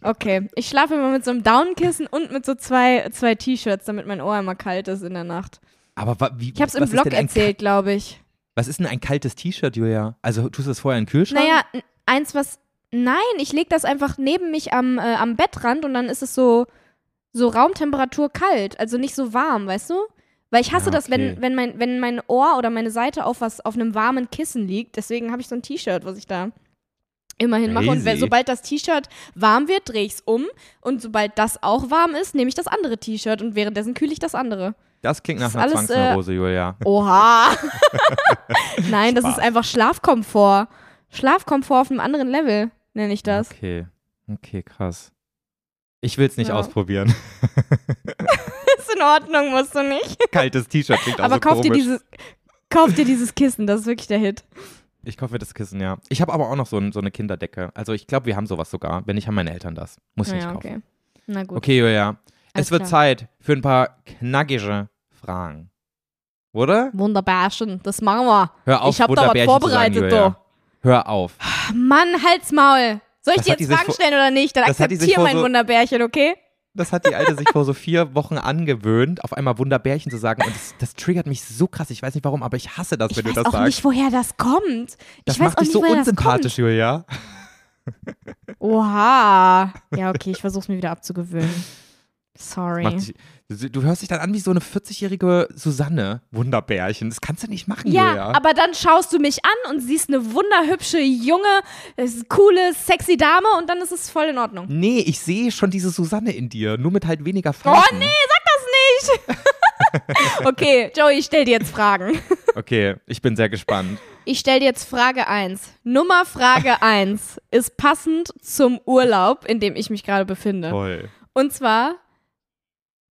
Okay, ich schlafe immer mit so einem Downkissen und mit so zwei, zwei T-Shirts, damit mein Ohr immer kalt ist in der Nacht. Aber wie, Ich habe es im Blog erzählt, glaube ich. Was ist denn ein kaltes T-Shirt, Julia? Also tust du das vorher in den Kühlschrank? Naja, eins, was. Nein, ich lege das einfach neben mich am, äh, am Bettrand und dann ist es so, so Raumtemperatur kalt, also nicht so warm, weißt du? Weil ich hasse Ja, das, okay. wenn, wenn, mein, wenn mein Ohr oder meine Seite auf was auf einem warmen Kissen liegt. Deswegen habe ich so ein T-Shirt, was ich da immerhin mache. Und wenn, sobald das T-Shirt warm wird, drehe ich es um. Und sobald das auch warm ist, nehme ich das andere T-Shirt und währenddessen kühle ich das andere. Das klingt nach Das einer alles, äh, Zwangsneurose, Julia. Oha! Nein, das Spaß. ist einfach Schlafkomfort. Schlafkomfort auf einem anderen Level, nenne ich das. Okay, okay, krass. Ich will es nicht Ja. ausprobieren. In Ordnung, musst du nicht. Kaltes T-Shirt klingt auch Aber so kauf dir, komisch. dieses, kauf dir dieses Kissen, das ist wirklich der Hit. Ich kaufe mir das Kissen, ja. Ich habe aber auch noch so, ein, so eine Kinderdecke. Also ich glaube, wir haben sowas sogar. Wenn nicht, haben meine Eltern das. Muss ich nicht Naja, kaufen. okay. Na gut. Okay, Julia. Alles es wird klar. Zeit für ein paar knackige Fragen. Oder? Wunderbärchen, das machen wir. Hör auf, ich habe da was vorbereitet, sagen. Hör auf. Mann, halt's Maul. Soll ich Das dir jetzt Fragen stellen oder nicht? Dann das hat die sich akzeptier vor mein so- Wunderbärchen, okay? Das hat die Alte sich vor so vier Wochen angewöhnt, auf einmal Wunderbärchen zu sagen. Und das, das triggert mich so krass. Ich weiß nicht warum, aber ich hasse das, Ich wenn weiß du das auch sagst. nicht, woher das kommt. das ich weiß macht auch dich nicht, so woher unsympathisch, Julia. das. Oha. Ja, okay, ich versuch's mir wieder abzugewöhnen. Sorry. Macht dich, du du hörst dich dann an wie so eine 40-jährige Susanne. Wunderbärchen. Das kannst du nicht machen, Ja, Julia. aber dann schaust du mich an und siehst eine wunderhübsche, junge, äh, coole, sexy Dame und dann ist es voll in Ordnung. Nee, ich sehe schon diese Susanne in dir, nur mit halt weniger Oh Falten. nee, sag das nicht! okay, Joey, ich stell dir jetzt Fragen. Okay, ich bin sehr gespannt. Ich stell dir jetzt Frage 1. Nummer Frage 1 ist passend zum Urlaub, in dem ich mich gerade befinde. Toll. Und zwar,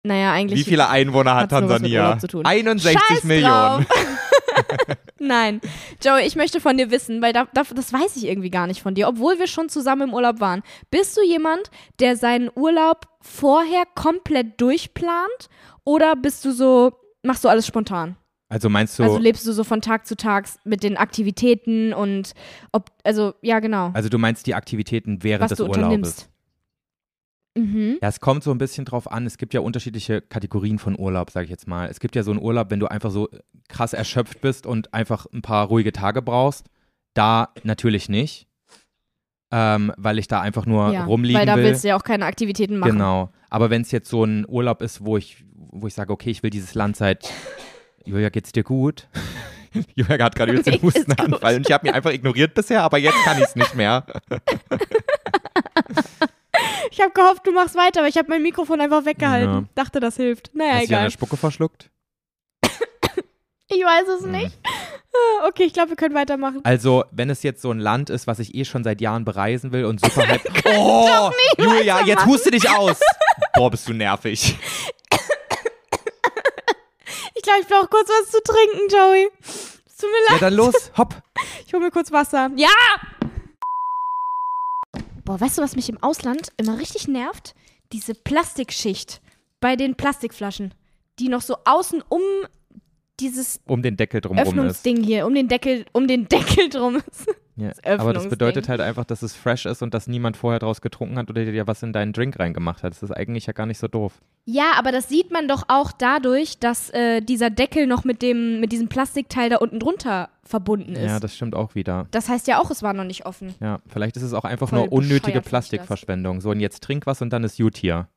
naja, eigentlich. Wie viele Einwohner hat Tansania? Urlaub zu tun. 61 Scheiß Millionen. Nein. Joey, ich möchte von dir wissen, weil da, da, das weiß ich irgendwie gar nicht von dir, obwohl wir schon zusammen im Urlaub waren. Bist du jemand, der seinen Urlaub vorher komplett durchplant? Oder bist du so, machst du alles spontan? Also meinst du, Also also, lebst du so von Tag zu Tag mit den Aktivitäten und ob, also ja genau, du meinst die Aktivitäten während was des du Urlaubes? Mhm. Ja, es kommt so ein bisschen drauf an. Es gibt ja unterschiedliche Kategorien von Urlaub, sage ich jetzt mal. Es gibt ja so einen Urlaub, wenn du einfach so krass erschöpft bist und einfach ein paar ruhige Tage brauchst. Da natürlich nicht, ähm, weil ich da einfach nur Ja, rumliegen weil da will. willst du ja auch keine Aktivitäten machen. Genau. Aber wenn es jetzt so ein Urlaub ist, wo ich, wo ich sage, okay, ich will dieses Land seit. Julia, geht's dir gut? Julia hat gerade übelst den Hustenanfall und ich habe mich einfach ignoriert bisher, aber jetzt kann ich es nicht mehr. Ich habe gehofft, du machst weiter, aber ich habe mein Mikrofon einfach weggehalten. Ja. Dachte, das hilft. Naja, Hast du dir egal. eine Spucke verschluckt? Ich weiß es nicht. Okay, ich glaube, wir können weitermachen. Also, wenn es jetzt so ein Land ist, was ich eh schon seit Jahren bereisen will und super hype. oh, Julia, jetzt huste dich aus. Boah, bist du nervig. Ich glaube, ich brauche kurz was zu trinken, Joey. Es tut mir Ja, dann los, hopp. Ich hole mir kurz Wasser. Ja! Boah, weißt du, was mich im Ausland immer richtig nervt? Diese Plastikschicht bei den Plastikflaschen, die noch so außen um dieses Um den Deckel ist. Öffnungsding hier, um den Deckel, um den Deckel drum ist. Ja, Das aber das bedeutet halt einfach, dass es fresh ist und dass niemand vorher draus getrunken hat oder dir was in deinen Drink reingemacht hat. Das ist eigentlich ja gar nicht so doof. Ja, aber das sieht man doch auch dadurch, dass äh, dieser Deckel noch mit dem, mit diesem Plastikteil da unten drunter verbunden ist. Ja, das stimmt auch wieder. das heißt ja auch, es war noch nicht offen. Ja, vielleicht ist es auch einfach Voll nur unnötige Plastikverschwendung. So, und jetzt trink was und dann ist gut hier.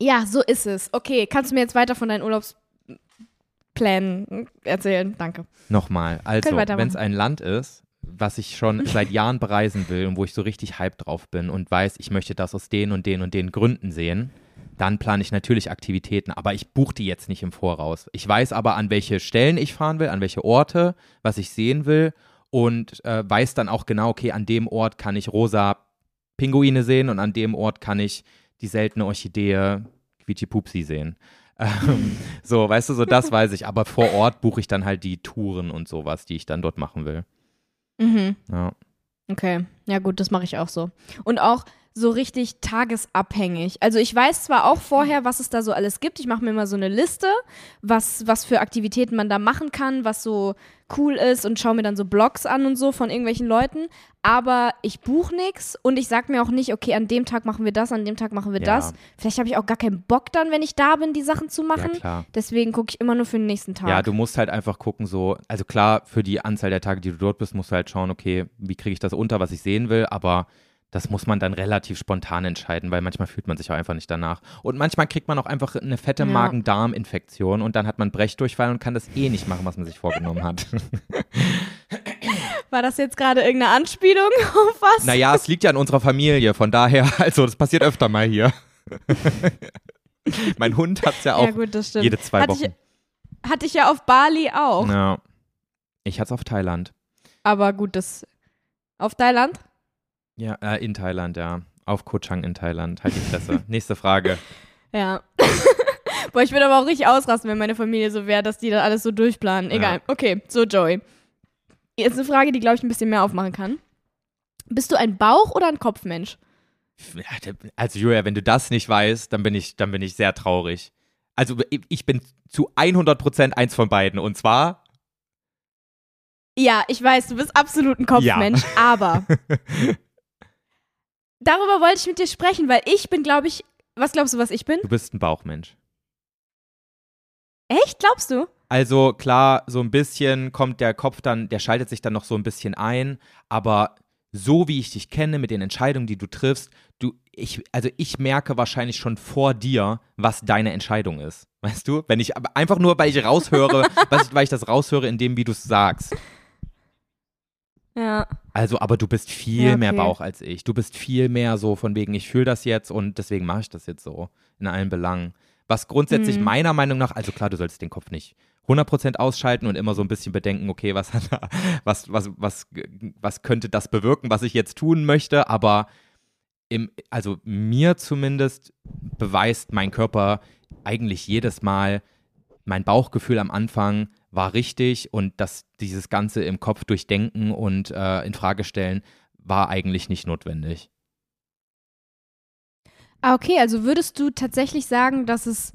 Ja, so ist es. Okay, kannst du mir jetzt weiter von deinen Urlaubsplänen erzählen? Danke. Nochmal. Also, wenn es ein Land ist, was ich schon seit Jahren bereisen will und wo ich so richtig hyped drauf bin und weiß, ich möchte das aus den und den und den Gründen sehen, dann plane ich natürlich Aktivitäten, aber ich buche die jetzt nicht im Voraus. Ich weiß aber, an welche Stellen ich fahren will, an welche Orte, was ich sehen will und äh, weiß dann auch genau, okay, an dem Ort kann ich rosa Pinguine sehen und an dem Ort kann ich die seltene Orchidee Quietschipupsi sehen. Ähm, so, weißt du, so das weiß ich. Aber vor Ort buche ich dann halt die Touren und sowas, die ich dann dort machen will. Mhm. Ja. Okay, ja gut, das mache ich auch so. Und auch so richtig tagesabhängig. Also ich weiß zwar auch vorher, was es da so alles gibt. Ich mache mir immer so eine Liste, was, was für Aktivitäten man da machen kann, was so cool ist und schaue mir dann so Blogs an und so von irgendwelchen Leuten. Aber ich buche nichts und ich sage mir auch nicht, okay, an dem Tag machen wir das, an dem Tag machen wir Ja. das. Vielleicht habe ich auch gar keinen Bock dann, wenn ich da bin, die Sachen zu machen. Ja. Deswegen gucke ich immer nur für den nächsten Tag. Ja, du musst halt einfach gucken, so, also klar, für die Anzahl der Tage, die du dort bist, musst du halt schauen, okay, wie kriege ich das unter, was ich sehen will, aber das muss man dann relativ spontan entscheiden, weil manchmal fühlt man sich auch einfach nicht danach. Und manchmal kriegt man auch einfach eine fette Ja. Magen-Darm-Infektion und dann hat man Brechdurchfall und kann das eh nicht machen, was man sich vorgenommen hat. War das jetzt gerade irgendeine Anspielung auf was? naja, es liegt ja an unserer Familie, von daher, also das passiert öfter mal hier. mein Hund hat es ja auch ja gut, jede zwei hatte Wochen. Ich, hatte ich ja auf Bali auch. Ja. Ich hatte es auf Thailand. Aber gut, das auf Thailand? Ja, äh, in Thailand, ja. Auf Koh Chang in Thailand. Halt die Fresse. Nächste Frage. Ja. Boah, ich würde aber auch richtig ausrasten, wenn meine Familie so wäre, dass die da alles so durchplanen. Egal. Ja. Okay, so Joey. Jetzt eine Frage, die, glaube ich, ein bisschen mehr aufmachen kann. Bist du ein Bauch- oder ein Kopfmensch? Also Julia, wenn du das nicht weißt, dann bin ich, dann bin ich sehr traurig. Also ich- ich bin zu 100% eins von beiden. Und zwar, Ja, ich weiß, du bist absolut ein Kopfmensch, aber darüber wollte ich mit dir sprechen, weil ich bin, glaube ich, was glaubst du, was ich bin? du bist ein Bauchmensch. Echt, glaubst du? Also klar, so ein bisschen kommt der Kopf dann, der schaltet sich dann noch so ein bisschen ein, aber so wie ich dich kenne, mit den Entscheidungen, die du triffst, du, ich, also ich merke wahrscheinlich schon vor dir, was deine Entscheidung ist. Weißt du? Wenn ich, einfach nur, weil ich raushöre, was, weil ich das raushöre in dem, wie du es sagst. Ja. Also, aber du bist viel Ja, okay. mehr Bauch als ich. Du bist viel mehr so von wegen, ich fühle das jetzt und deswegen mache ich das jetzt so in allen Belangen. Was grundsätzlich Mhm. meiner Meinung nach, also klar, du solltest den Kopf nicht 100% ausschalten und immer so ein bisschen bedenken, okay, was, hat er- was, was, was, was könnte das bewirken, was ich jetzt tun möchte, aber im, also mir zumindest beweist mein Körper eigentlich jedes Mal, mein Bauchgefühl am Anfang war richtig und dass dieses Ganze im Kopf durchdenken und äh, in Frage stellen war eigentlich nicht notwendig. Ah, okay, also würdest du tatsächlich sagen, dass es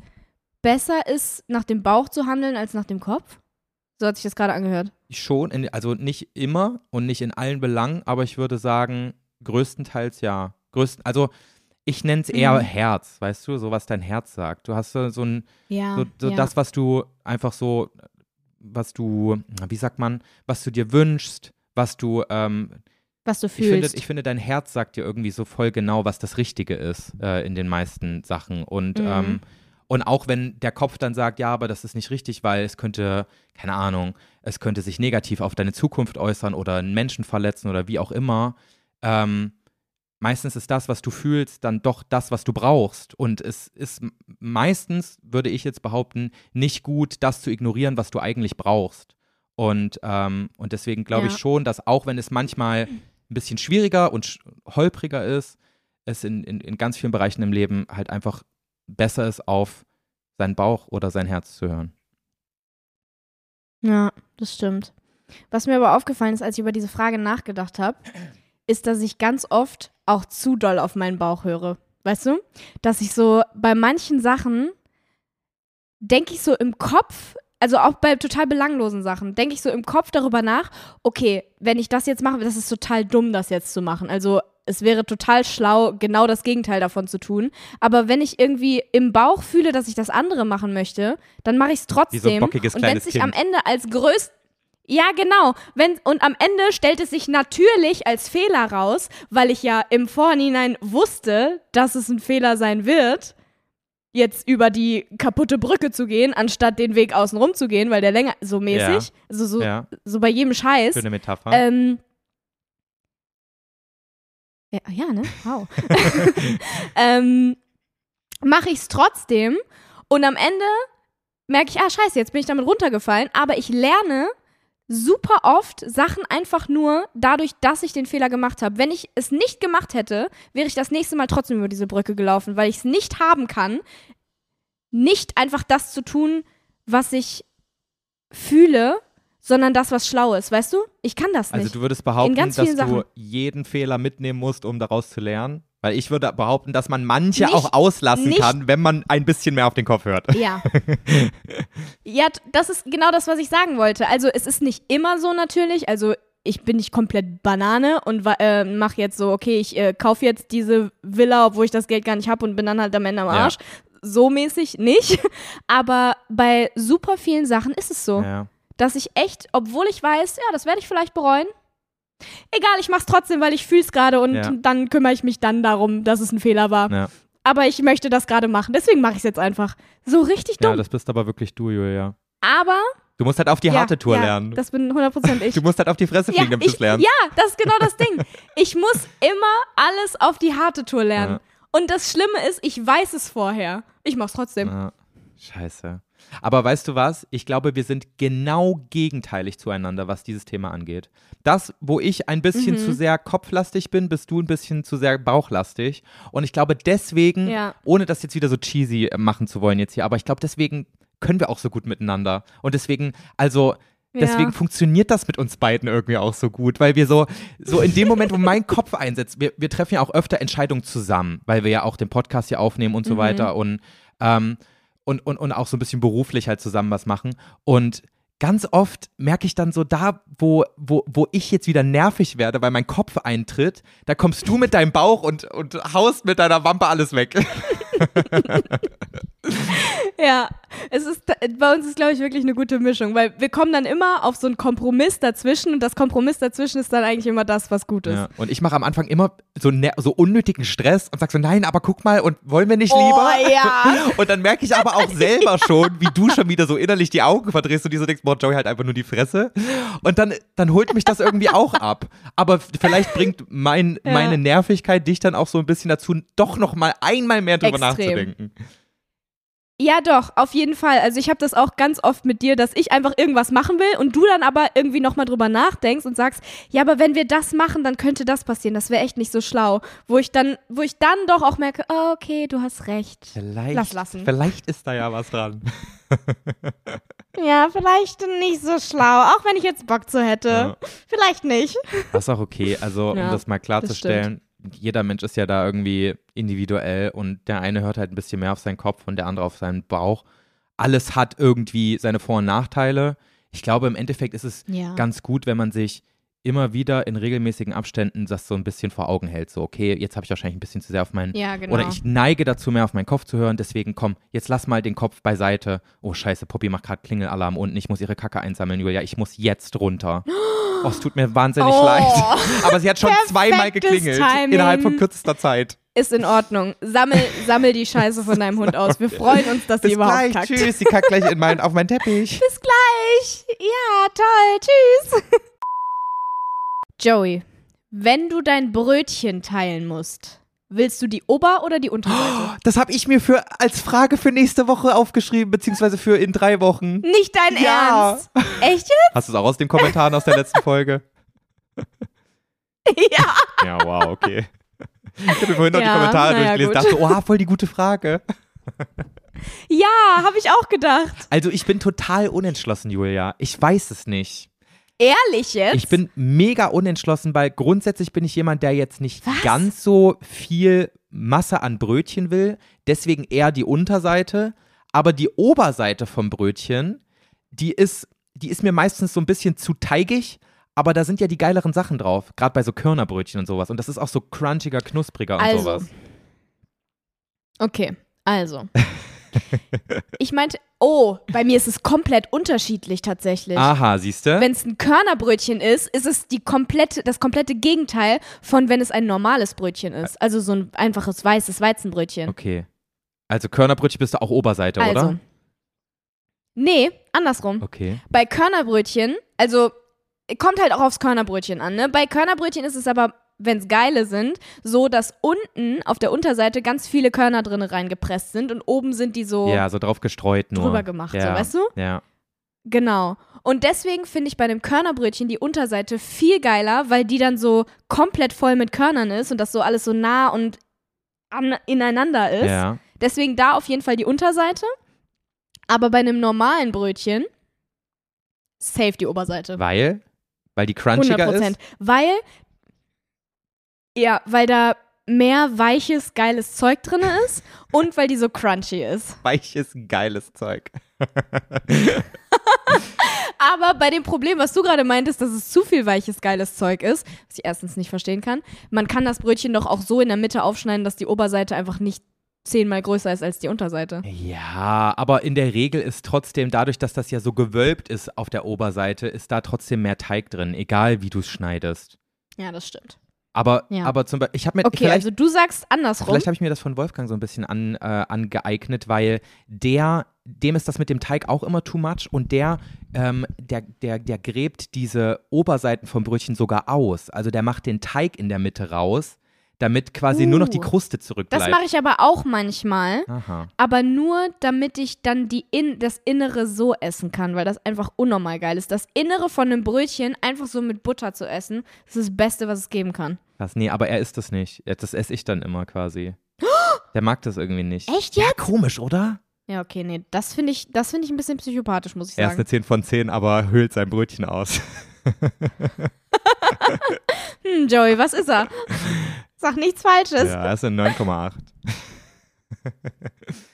besser ist, nach dem Bauch zu handeln als nach dem Kopf? So hat sich das gerade angehört. Schon, in, also nicht immer und nicht in allen Belangen, aber ich würde sagen, größtenteils ja. Größten, also ich nenne es eher Mhm. Herz, weißt du, so was dein Herz sagt. Du hast so, so ein, Ja. so, so ja. das, was du einfach so, was du, wie sagt man, was du dir wünschst, was du, ähm, was du ich finde, fühlst. ich finde, dein Herz sagt dir irgendwie so voll genau, was das Richtige ist äh, in den meisten Sachen. Und, Mhm. ähm, und auch wenn der Kopf dann sagt, ja, aber das ist nicht richtig, weil es könnte, keine Ahnung, es könnte sich negativ auf deine Zukunft äußern oder einen Menschen verletzen oder wie auch immer. Ähm, meistens ist das, was du fühlst, dann doch das, was du brauchst. Und es ist meistens, würde ich jetzt behaupten, nicht gut, das zu ignorieren, was du eigentlich brauchst. Und, ähm, und deswegen glaube Ja. ich schon, dass auch wenn es manchmal ein bisschen schwieriger und holpriger ist, es in, in, in ganz vielen Bereichen im Leben halt einfach besser ist, auf seinen Bauch oder sein Herz zu hören. ja, das stimmt. Was mir aber aufgefallen ist, als ich über diese Frage nachgedacht habe, ist, dass ich ganz oft auch zu doll auf meinen Bauch höre. Weißt du? Dass ich so bei manchen Sachen denke ich so im Kopf, also auch bei total belanglosen Sachen, denke ich so im Kopf darüber nach, okay, wenn ich das jetzt mache, das ist total dumm, das jetzt zu machen. Also es wäre total schlau, genau das Gegenteil davon zu tun. Aber wenn ich irgendwie im Bauch fühle, dass ich das andere machen möchte, dann mache ich es trotzdem. Wie so ein bockiges und wenn es sich am Kind. Ende als größt ja, genau. Wenn, und am Ende stellt es sich natürlich als Fehler raus, weil ich ja im Vorhinein wusste, dass es ein Fehler sein wird, jetzt über die kaputte Brücke zu gehen, anstatt den Weg außen rum zu gehen, weil der länger, so mäßig, also so, Ja, so bei jedem Scheiß. schöne Metapher. Ähm, ja, ja, ne? Wow. ähm, Mache ich es trotzdem und am Ende merke ich, ah, scheiße, jetzt bin ich damit runtergefallen, aber ich lerne super oft Sachen einfach nur dadurch, dass ich den Fehler gemacht habe. Wenn ich es nicht gemacht hätte, wäre ich das nächste Mal trotzdem über diese Brücke gelaufen, weil ich es nicht haben kann, nicht einfach das zu tun, was ich fühle, sondern das, was schlau ist. Weißt du? Ich kann das nicht. Also du würdest behaupten, dass vielen du Sachen. jeden Fehler mitnehmen musst, um daraus zu lernen? Weil ich würde behaupten, dass man manche Nicht- auch auslassen nicht- kann, wenn man ein bisschen mehr auf den Kopf hört. Ja. ja, das ist genau das, was ich sagen wollte. Also es ist nicht immer so natürlich. Also ich bin nicht komplett Banane und äh, mache jetzt so, okay, ich äh, kaufe jetzt diese Villa, obwohl ich das Geld gar nicht habe und bin dann halt am Ende am Ja. Arsch. So mäßig nicht. Aber bei super vielen Sachen ist es so, Ja. dass ich echt, obwohl ich weiß, ja, das werde ich vielleicht bereuen. Egal, ich mach's trotzdem, weil ich fühl's gerade und Ja. dann kümmere ich mich dann darum, dass es ein Fehler war. Ja. Aber ich möchte das gerade machen, deswegen mache ich es jetzt einfach. So richtig dumm. ja, das bist aber wirklich du, Julia. Aber Du musst halt auf die ja, harte Tour ja, lernen. Das bin 100% ich. Du musst halt auf die Fresse ja, fliegen, damit du es lernst. ja, das ist genau das Ding. Ich muss immer alles auf die harte Tour lernen. Ja. Und das Schlimme ist, ich weiß es vorher. Ich mach's trotzdem. Ja. Scheiße. Aber weißt du was? Ich glaube, wir sind genau gegenteilig zueinander, was dieses Thema angeht. Das, wo ich ein bisschen Mhm. zu sehr kopflastig bin, bist du ein bisschen zu sehr bauchlastig. Und ich glaube, deswegen, Ja. ohne das jetzt wieder so cheesy äh, machen zu wollen jetzt hier, aber ich glaube, deswegen können wir auch so gut miteinander. Und deswegen, also. Deswegen Ja. funktioniert das mit uns beiden irgendwie auch so gut, weil wir so, so in dem Moment, wo mein Kopf einsetzt, wir, wir treffen ja auch öfter Entscheidungen zusammen, weil wir ja auch den Podcast hier aufnehmen und so Mhm. weiter und, ähm, und, und, und auch so ein bisschen beruflich halt zusammen was machen. Und ganz oft merke ich dann so da, wo, wo, wo ich jetzt wieder nervig werde, weil mein Kopf eintritt, da kommst du mit deinem Bauch und, und haust mit deiner Wampe alles weg. Ja, es ist bei uns ist glaube ich wirklich eine gute Mischung, weil wir kommen dann immer auf so einen Kompromiss dazwischen und das Kompromiss dazwischen ist dann eigentlich immer das, was gut ist. Ja. Und ich mache am Anfang immer so, ner- so unnötigen Stress und sag so, nein, aber guck mal, und wollen wir nicht Oh, lieber? ja. Und dann merke ich aber auch selber schon, wie du schon wieder so innerlich die Augen verdrehst und dir so denkst, boah, Joey halt einfach nur die Fresse. Und dann, dann holt mich das irgendwie auch ab. Aber vielleicht bringt mein, Ja. meine Nervigkeit dich dann auch so ein bisschen dazu, doch noch mal einmal mehr drüber Extrem. nachzudenken. Ja, doch, auf jeden Fall. Also ich habe das auch ganz oft mit dir, dass ich einfach irgendwas machen will und du dann aber irgendwie nochmal drüber nachdenkst und sagst, ja, aber wenn wir das machen, dann könnte das passieren. Das wäre echt nicht so schlau. Wo ich dann, wo ich dann doch auch merke, oh, okay, du hast recht. Vielleicht, Lass lassen. vielleicht ist da ja was dran. Ja, vielleicht nicht so schlau, auch wenn ich jetzt Bock zu hätte. Ja. Vielleicht nicht. Das ist auch okay. Also, um Ja, das mal klarzustellen, jeder Mensch ist ja da irgendwie individuell und der eine hört halt ein bisschen mehr auf seinen Kopf und der andere auf seinen Bauch. Alles hat irgendwie seine Vor- und Nachteile. Ich glaube, im Endeffekt ist es Ja. ganz gut, wenn man sich immer wieder in regelmäßigen Abständen das so ein bisschen vor Augen hält. So, okay, jetzt habe ich wahrscheinlich ein bisschen zu sehr auf meinen Ja, genau. oder ich neige dazu, mehr auf meinen Kopf zu hören. Deswegen, komm, jetzt lass mal den Kopf beiseite. Oh, scheiße, Poppy macht gerade Klingelalarm unten. Ich muss ihre Kacke einsammeln, Julia. Ich muss jetzt runter. Oh, es tut mir wahnsinnig Oh. leid. Aber sie hat schon zweimal geklingelt. Timing. Innerhalb von kürzester Zeit. Ist in Ordnung. Sammel, sammel die Scheiße von deinem Hund aus. Wir freuen uns, dass Bis sie überhaupt gleich. kackt. Tschüss. Sie kackt gleich in mein, auf meinen Teppich. Bis gleich. Ja, toll. Tschüss. Joey, wenn du dein Brötchen teilen musst, willst du die Ober- oder die Unterseite? Das habe ich mir für, als Frage für nächste Woche aufgeschrieben, beziehungsweise für in drei Wochen. Nicht dein Ja. Ernst? Echt jetzt? Hast du es auch aus den Kommentaren aus der letzten Folge? Ja. Ja, wow, okay. Ich habe mir vorhin noch die Ja, Kommentare naja, durchgelesen gut. dachte, oha, voll die gute Frage. Ja, habe ich auch gedacht. Also ich bin total unentschlossen, Julia. Ich weiß es nicht. Ehrlich jetzt? Ich bin mega unentschlossen, weil grundsätzlich bin ich jemand, der jetzt nicht Was? ganz so viel Masse an Brötchen will. Deswegen eher die Unterseite. Aber die Oberseite vom Brötchen, die ist, die ist mir meistens so ein bisschen zu teigig. Aber da sind ja die geileren Sachen drauf. Gerade bei so Körnerbrötchen und sowas. Und das ist auch so crunchiger, knuspriger und Also. sowas. Okay, also. ich meinte, oh, bei mir ist es komplett unterschiedlich tatsächlich. Aha, siehst du? Wenn es ein Körnerbrötchen ist, ist es die komplette, das komplette Gegenteil von wenn es ein normales Brötchen ist. Also so ein einfaches weißes Weizenbrötchen. Okay. Also Körnerbrötchen bist du auch Oberseite, also. oder? Nee, andersrum. Okay. Bei Körnerbrötchen, also kommt halt auch aufs Körnerbrötchen an, ne? Bei Körnerbrötchen ist es aber, wenn es geile sind, so, dass unten auf der Unterseite ganz viele Körner drin reingepresst sind und oben sind die so Ja, so drauf gestreut nur. drüber gemacht, ja. so, weißt du? Ja. Genau. Und deswegen finde ich bei einem Körnerbrötchen die Unterseite viel geiler, weil die dann so komplett voll mit Körnern ist und das so alles so nah und an, ineinander ist. Ja. Deswegen da auf jeden Fall die Unterseite. Aber bei einem normalen Brötchen safe die Oberseite. Weil? Weil die crunchiger 100 ist? Weil, ja, weil da mehr weiches, geiles Zeug drin ist und weil die so crunchy ist. Weiches, geiles Zeug. Aber bei dem Problem, was du gerade meintest, dass es zu viel weiches, geiles Zeug ist, was ich erstens nicht verstehen kann, man kann das Brötchen doch auch so in der Mitte aufschneiden, dass die Oberseite einfach nicht zehnmal größer ist als die Unterseite. Ja, aber in der Regel ist trotzdem, dadurch, dass das ja so gewölbt ist auf der Oberseite, ist da trotzdem mehr Teig drin, egal wie du es schneidest. Ja, das stimmt. Aber, Ja. aber zum Beispiel, ich habe mir, Okay, vielleicht, also du sagst andersrum. vielleicht habe ich mir das von Wolfgang so ein bisschen an, äh, angeeignet, weil der, dem ist das mit dem Teig auch immer too much und der, ähm, der, der, der gräbt diese Oberseiten vom Brötchen sogar aus. Also der macht den Teig in der Mitte raus, damit quasi nur noch die Uh, Kruste zurückbleibt. Das mache ich aber auch manchmal. Aha. aber nur damit ich dann die in, das Innere so essen kann, weil das einfach unnormal geil ist. Das Innere von einem Brötchen einfach so mit Butter zu essen, das ist das Beste, was es geben kann. Was? Nee, aber er isst das nicht. Ja, Das esse ich dann immer quasi. Der mag das irgendwie nicht. Echt Ja, jetzt? komisch, oder? Ja, okay, nee, das finde ich, das finde ich ein bisschen psychopathisch, muss ich Er ist sagen. eine 10 von 10, aber hüllt sein Brötchen aus. Hm, Joey, was ist er? Sag nichts Falsches. ja, ist eine 9,8.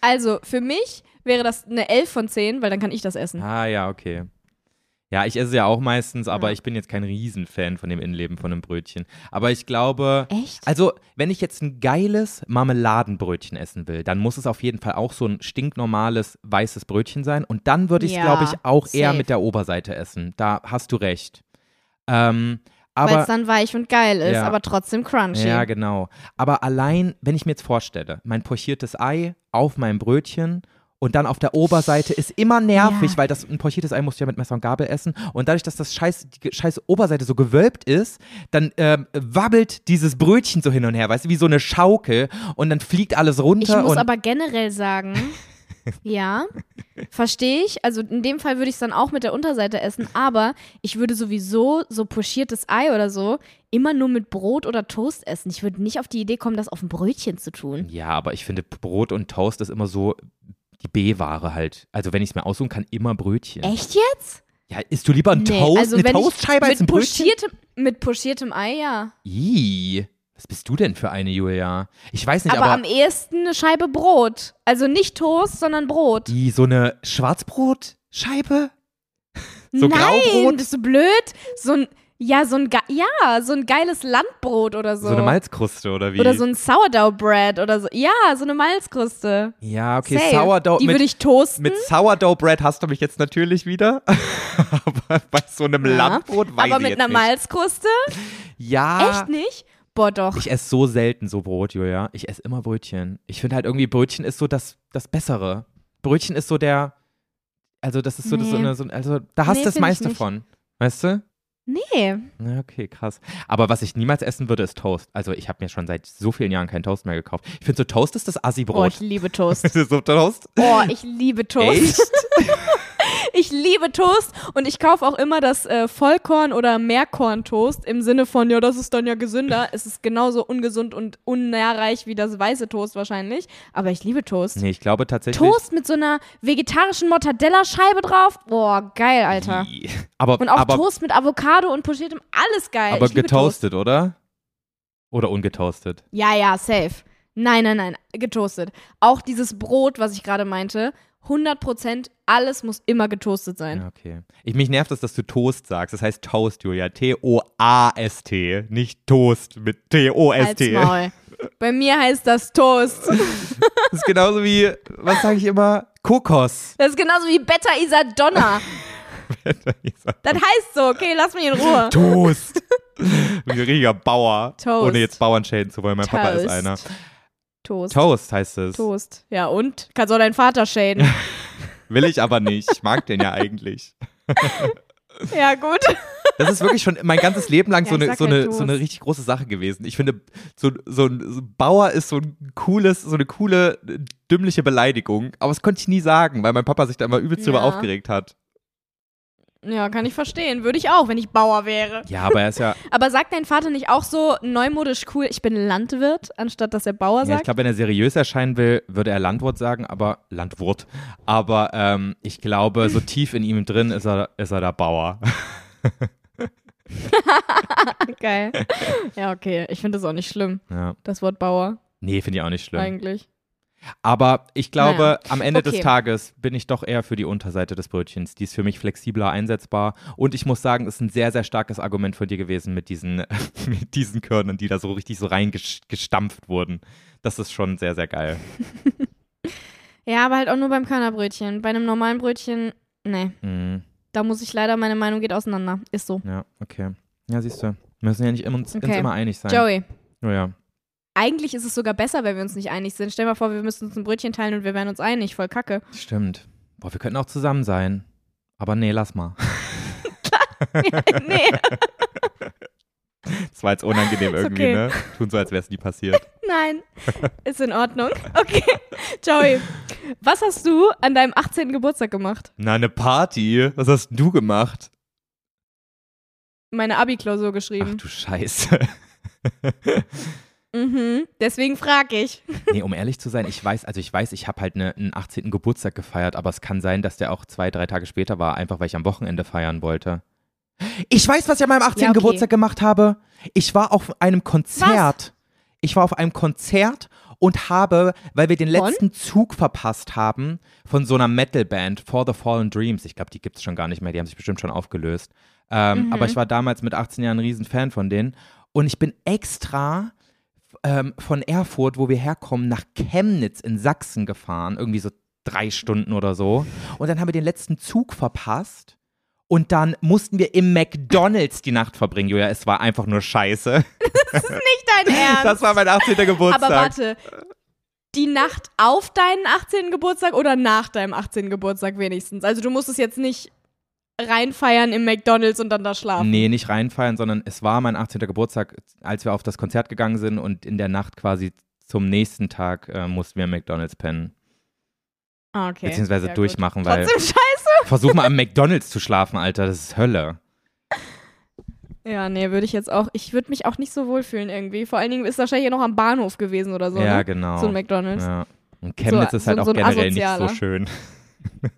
Also, für mich wäre das eine 11 von 10, weil dann kann ich das essen. Ah, ja, okay. Ja, ich esse ja auch meistens, aber Ja. ich bin jetzt kein Riesenfan von dem Innenleben von einem Brötchen. Aber ich glaube, Echt? also wenn ich jetzt ein geiles Marmeladenbrötchen essen will, dann muss es auf jeden Fall auch so ein stinknormales weißes Brötchen sein. Und dann würde ich es, Ja, glaube ich, auch eher safe. mit der Oberseite essen. Da hast du recht. Ähm, Weil es dann weich und geil ist, Ja. aber trotzdem crunchy. Ja, genau. Aber allein, wenn ich mir jetzt vorstelle, mein pochiertes Ei auf meinem Brötchen und dann auf der Oberseite ist immer nervig, Ja. weil das ein pochiertes Ei musst du ja mit Messer und Gabel essen. Und dadurch, dass das scheiß, die scheiß Oberseite so gewölbt ist, dann ähm, wabbelt dieses Brötchen so hin und her, weißt du, wie so eine Schaukel und dann fliegt alles Ich runter. muss und aber generell sagen, ja, verstehe ich. Also in dem Fall würde ich es dann auch mit der Unterseite essen, aber ich würde sowieso so pochiertes Ei oder so immer nur mit Brot oder Toast essen. Ich würde nicht auf die Idee kommen, das auf ein Brötchen zu tun. ja, aber ich finde, Brot und Toast ist immer so die B-Ware halt. Also wenn ich es mir aussuchen kann, immer Brötchen. Echt jetzt? Ja, isst du lieber ein Nee, Toast, also eine wenn ich Toastscheibe als ein mit Brötchen? mit pochiertem Ei, ja. Ih, was bist du denn für eine, Julia? Ich weiß nicht, aber, aber, am ehesten eine Scheibe Brot. Also nicht Toast, sondern Brot. die, so eine Schwarzbrotscheibe? So Nein, Graubrot? bist du blöd? So ein, ja, so ein, ge- ja, so ein geiles Landbrot oder so. So eine Malzkruste oder wie? Oder so ein Sourdough Bread oder so. Ja, so eine Malzkruste. ja, okay, Safe. Sourdough. Die mit, würde ich toasten. mit Sourdough Bread hast du mich jetzt natürlich wieder. aber bei so einem ja. Landbrot weiß Aber ich mit jetzt einer nicht. Malzkruste? Ja. Echt nicht? Boah, doch. Ich esse so selten so Brot, Julia. Ich esse immer Brötchen. Ich finde halt irgendwie, Brötchen ist so das, das Bessere. Brötchen ist so der, also das ist so, das ist so Nee. eine, so, also da hast Nee, du das find ich meiste von. Weißt du? Nee. Na, okay, krass. Aber was ich niemals essen würde, ist Toast. Also ich habe mir schon seit so vielen Jahren keinen Toast mehr gekauft. Ich finde so Toast ist das Oh, Assi-Brot. ich liebe Toast. so Toast? Oh, ich liebe Toast. Echt? Ich liebe Toast und ich kaufe auch immer das äh, Vollkorn- oder Mehrkorn-Toast im Sinne von, ja, das ist dann ja gesünder. Es ist genauso ungesund und unnährreich wie das weiße Toast wahrscheinlich. Aber ich liebe Toast. Nee, ich glaube tatsächlich. Toast mit so einer vegetarischen Mortadella-Scheibe drauf. Boah, geil, Alter. Ii. Aber, Und auch aber, Toast mit Avocado und pochiertem, alles geil. aber getoastet, oder? Oder ungetoastet? Toast. Ja, ja, safe. Nein, nein, nein, getoastet. Auch dieses Brot, was ich gerade meinte, 100 Prozent, alles muss immer getoastet sein. Ja, okay. Ich, mich nervt es, dass du Toast sagst. Das heißt Toast, Julia. T-O-A-S-T. Nicht Toast mit T-O-S-T. Bei mir heißt das Toast. Das ist genauso wie, was sage ich immer? Kokos. Das ist genauso wie Beta Isadonna. Das heißt so, okay, lass mich in Ruhe. Toast. Wie ein richtiger Bauer. Toast. Ohne jetzt Bauern schäden zu wollen. Mein Papa ist Toast. einer. Toast. Toast heißt es. Toast. Ja, und? Kannst auch deinen Vater schäden. Will ich aber nicht. Ich mag den ja eigentlich. ja, gut. Das ist wirklich schon mein ganzes Leben lang Ja, so, eine, so, eine, Toast. so eine richtig große Sache gewesen. Ich finde, so, so, ein, Bauer ist so ein cooles, so eine coole, dümmliche Beleidigung. Aber das konnte ich nie sagen, weil mein Papa sich da immer übelst drüber Ja. aufgeregt hat. Ja, kann ich verstehen. Würde ich auch, wenn ich Bauer wäre. Ja, aber er ist ja, Aber sagt dein Vater nicht auch so neumodisch cool, ich bin Landwirt, anstatt dass er Bauer ja ich sagt? glaube, wenn er seriös erscheinen will, würde er Landwirt sagen, aber Landwirt. Aber ähm, ich glaube, so tief in ihm drin ist er, ist er der Bauer. Geil. Ja, okay. Ich finde das auch nicht schlimm, Ja. das Wort Bauer Nee, finde ich auch nicht schlimm. eigentlich. Aber ich glaube, Naja. am Ende Okay. des Tages bin ich doch eher für die Unterseite des Brötchens. Die ist für mich flexibler einsetzbar. Und ich muss sagen, es ist ein sehr, sehr starkes Argument von dir gewesen mit diesen, mit diesen Körnern, die da so richtig so reingestampft wurden. Das ist schon sehr, sehr geil. Ja, aber halt auch nur beim Körnerbrötchen. Bei einem normalen Brötchen, nee. Mhm. Da muss ich leider, meine Meinung geht auseinander. Ist so. Ja, okay. Ja, siehst du. Wir müssen ja nicht immer, uns, uns Okay. immer einig sein. Joey, Oh ja. Eigentlich ist es sogar besser, wenn wir uns nicht einig sind. Stell mal vor, wir müssten uns ein Brötchen teilen und wir wären uns einig. Voll kacke. Stimmt. Boah, wir könnten auch zusammen sein. Aber nee, lass mal. nee, Das war jetzt unangenehm irgendwie, okay. ne? Tun so, als wäre es nie passiert. nein. Ist in Ordnung. Okay. Joey, was hast du an deinem 18. Geburtstag gemacht? Na, eine Party? Was hast du gemacht? Meine Abi-Klausur Ach geschrieben. du Scheiße. Mhm. Deswegen frage ich. Nee, um ehrlich zu sein, ich weiß, also ich weiß, ich habe halt eine, einen 18. Geburtstag gefeiert, aber es kann sein, dass der auch zwei, drei Tage später war, einfach weil ich am Wochenende feiern wollte. Ich weiß, was ich an meinem 18. Ja, okay. Geburtstag gemacht habe. Ich war auf einem Konzert. Ich war auf einem Konzert und habe, weil wir den letzten Zug verpasst haben, von so einer Metalband, For the Fallen Dreams. Ich glaube, die gibt es schon gar nicht mehr, die haben sich bestimmt schon aufgelöst. Ähm, Mhm. Aber ich war damals mit 18 Jahren ein Riesenfan von denen. Und ich bin extra ähm, von Erfurt, wo wir herkommen, nach Chemnitz in Sachsen gefahren. Irgendwie so drei Stunden oder so. Und dann haben wir den letzten Zug verpasst. Und dann mussten wir im McDonalds die Nacht verbringen, Julia. Es war einfach nur scheiße. Nicht dein Ernst. Das war mein 18. Geburtstag. Aber warte. Die Nacht auf deinen 18. Geburtstag oder nach deinem 18. Geburtstag wenigstens? Also du musstest jetzt nicht reinfeiern im McDonalds und dann da schlafen. Nee, nicht reinfallen, sondern es war mein 18. Geburtstag, als wir auf das Konzert gegangen sind und in der Nacht quasi zum nächsten Tag äh, mussten wir im McDonalds pennen. Ah, okay. Beziehungsweise Ja, gut. durchmachen, weil Trotzdem scheiße. versuch mal am McDonalds zu schlafen, Alter, das ist Hölle. Ja, nee, würde ich jetzt auch. Ich würde mich auch nicht so wohlfühlen irgendwie. Vor allen Dingen ist wahrscheinlich noch am Bahnhof gewesen oder so. ja, ne? genau. So ein McDonalds. Ja. Und Chemnitz So- ist halt so- auch so generell nicht so Asozialer.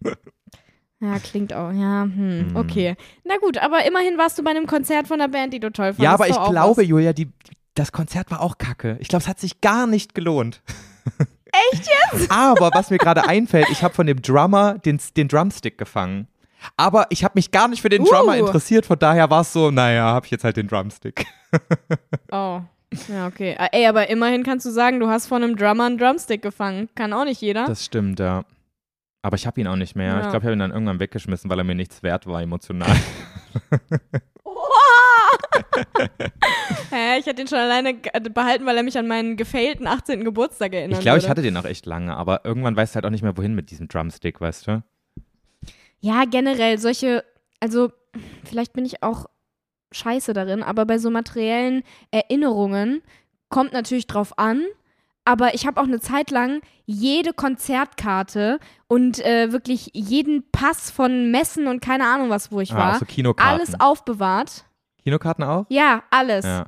schön. klingt auch. Ja, hm, Hm. okay. Na gut, aber immerhin warst du bei einem Konzert von einer Band, die du toll fandest. Ja, aber ich glaube, was. Julia, die, das Konzert war auch kacke. Ich glaube, es hat sich gar nicht gelohnt. Echt jetzt? Aber was mir gerade einfällt, ich habe von dem Drummer den, den Drumstick gefangen. Aber ich habe mich gar nicht für den Drummer Uh. interessiert, von daher war es so, naja, habe ich jetzt halt den Drumstick. Oh. Ja, okay. Ah, Ey, aber immerhin kannst du sagen, du hast von einem Drummer einen Drumstick gefangen. Kann auch nicht jeder. Das stimmt, ja. Aber ich habe ihn auch nicht mehr. Ja. Ich glaube, ich habe ihn dann irgendwann weggeschmissen, weil er mir nichts wert war, emotional. Hä, ich hätte ihn schon alleine äh, behalten, weil er mich an meinen gefällten 18. Geburtstag erinnert. ich glaube, ich hatte den auch echt lange, aber irgendwann weißt du halt auch nicht mehr, wohin mit diesem Drumstick, weißt du? Ja, generell solche, also vielleicht bin ich auch scheiße darin, aber bei so materiellen Erinnerungen kommt natürlich drauf an, aber ich habe auch eine Zeit lang jede Konzertkarte und äh, wirklich jeden Pass von Messen und keine Ahnung was, wo ich Ah, war, auch so Kinokarten. alles aufbewahrt. Kinokarten auch? Ja, alles. Ja.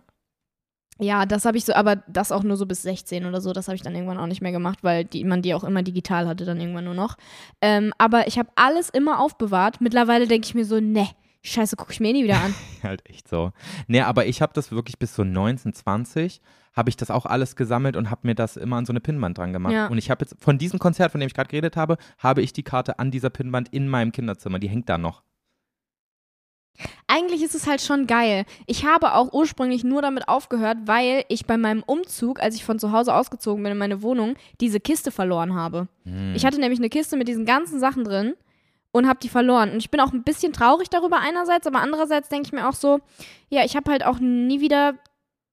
Ja, das habe ich so, aber das auch nur so bis 16 oder so. Das habe ich dann irgendwann auch nicht mehr gemacht, weil die, man die auch immer digital hatte, dann irgendwann nur noch. Ähm, aber ich habe alles immer aufbewahrt. Mittlerweile denke ich mir so, ne, scheiße, gucke ich mir eh nie wieder an. halt echt so. Nee, aber ich habe das wirklich bis so 19, 20 habe ich das auch alles gesammelt und habe mir das immer an so eine Pinnwand dran gemacht. Ja. Und ich habe jetzt von diesem Konzert, von dem ich gerade geredet habe, habe ich die Karte an dieser Pinnwand in meinem Kinderzimmer. Die hängt da noch. Eigentlich ist es halt schon geil. Ich habe auch ursprünglich nur damit aufgehört, weil ich bei meinem Umzug, als ich von zu Hause ausgezogen bin in meine Wohnung, diese Kiste verloren habe. Hm. Ich hatte nämlich eine Kiste mit diesen ganzen Sachen drin und habe die verloren. Und ich bin auch ein bisschen traurig darüber einerseits, aber andererseits denke ich mir auch so, ja, ich habe halt auch nie wieder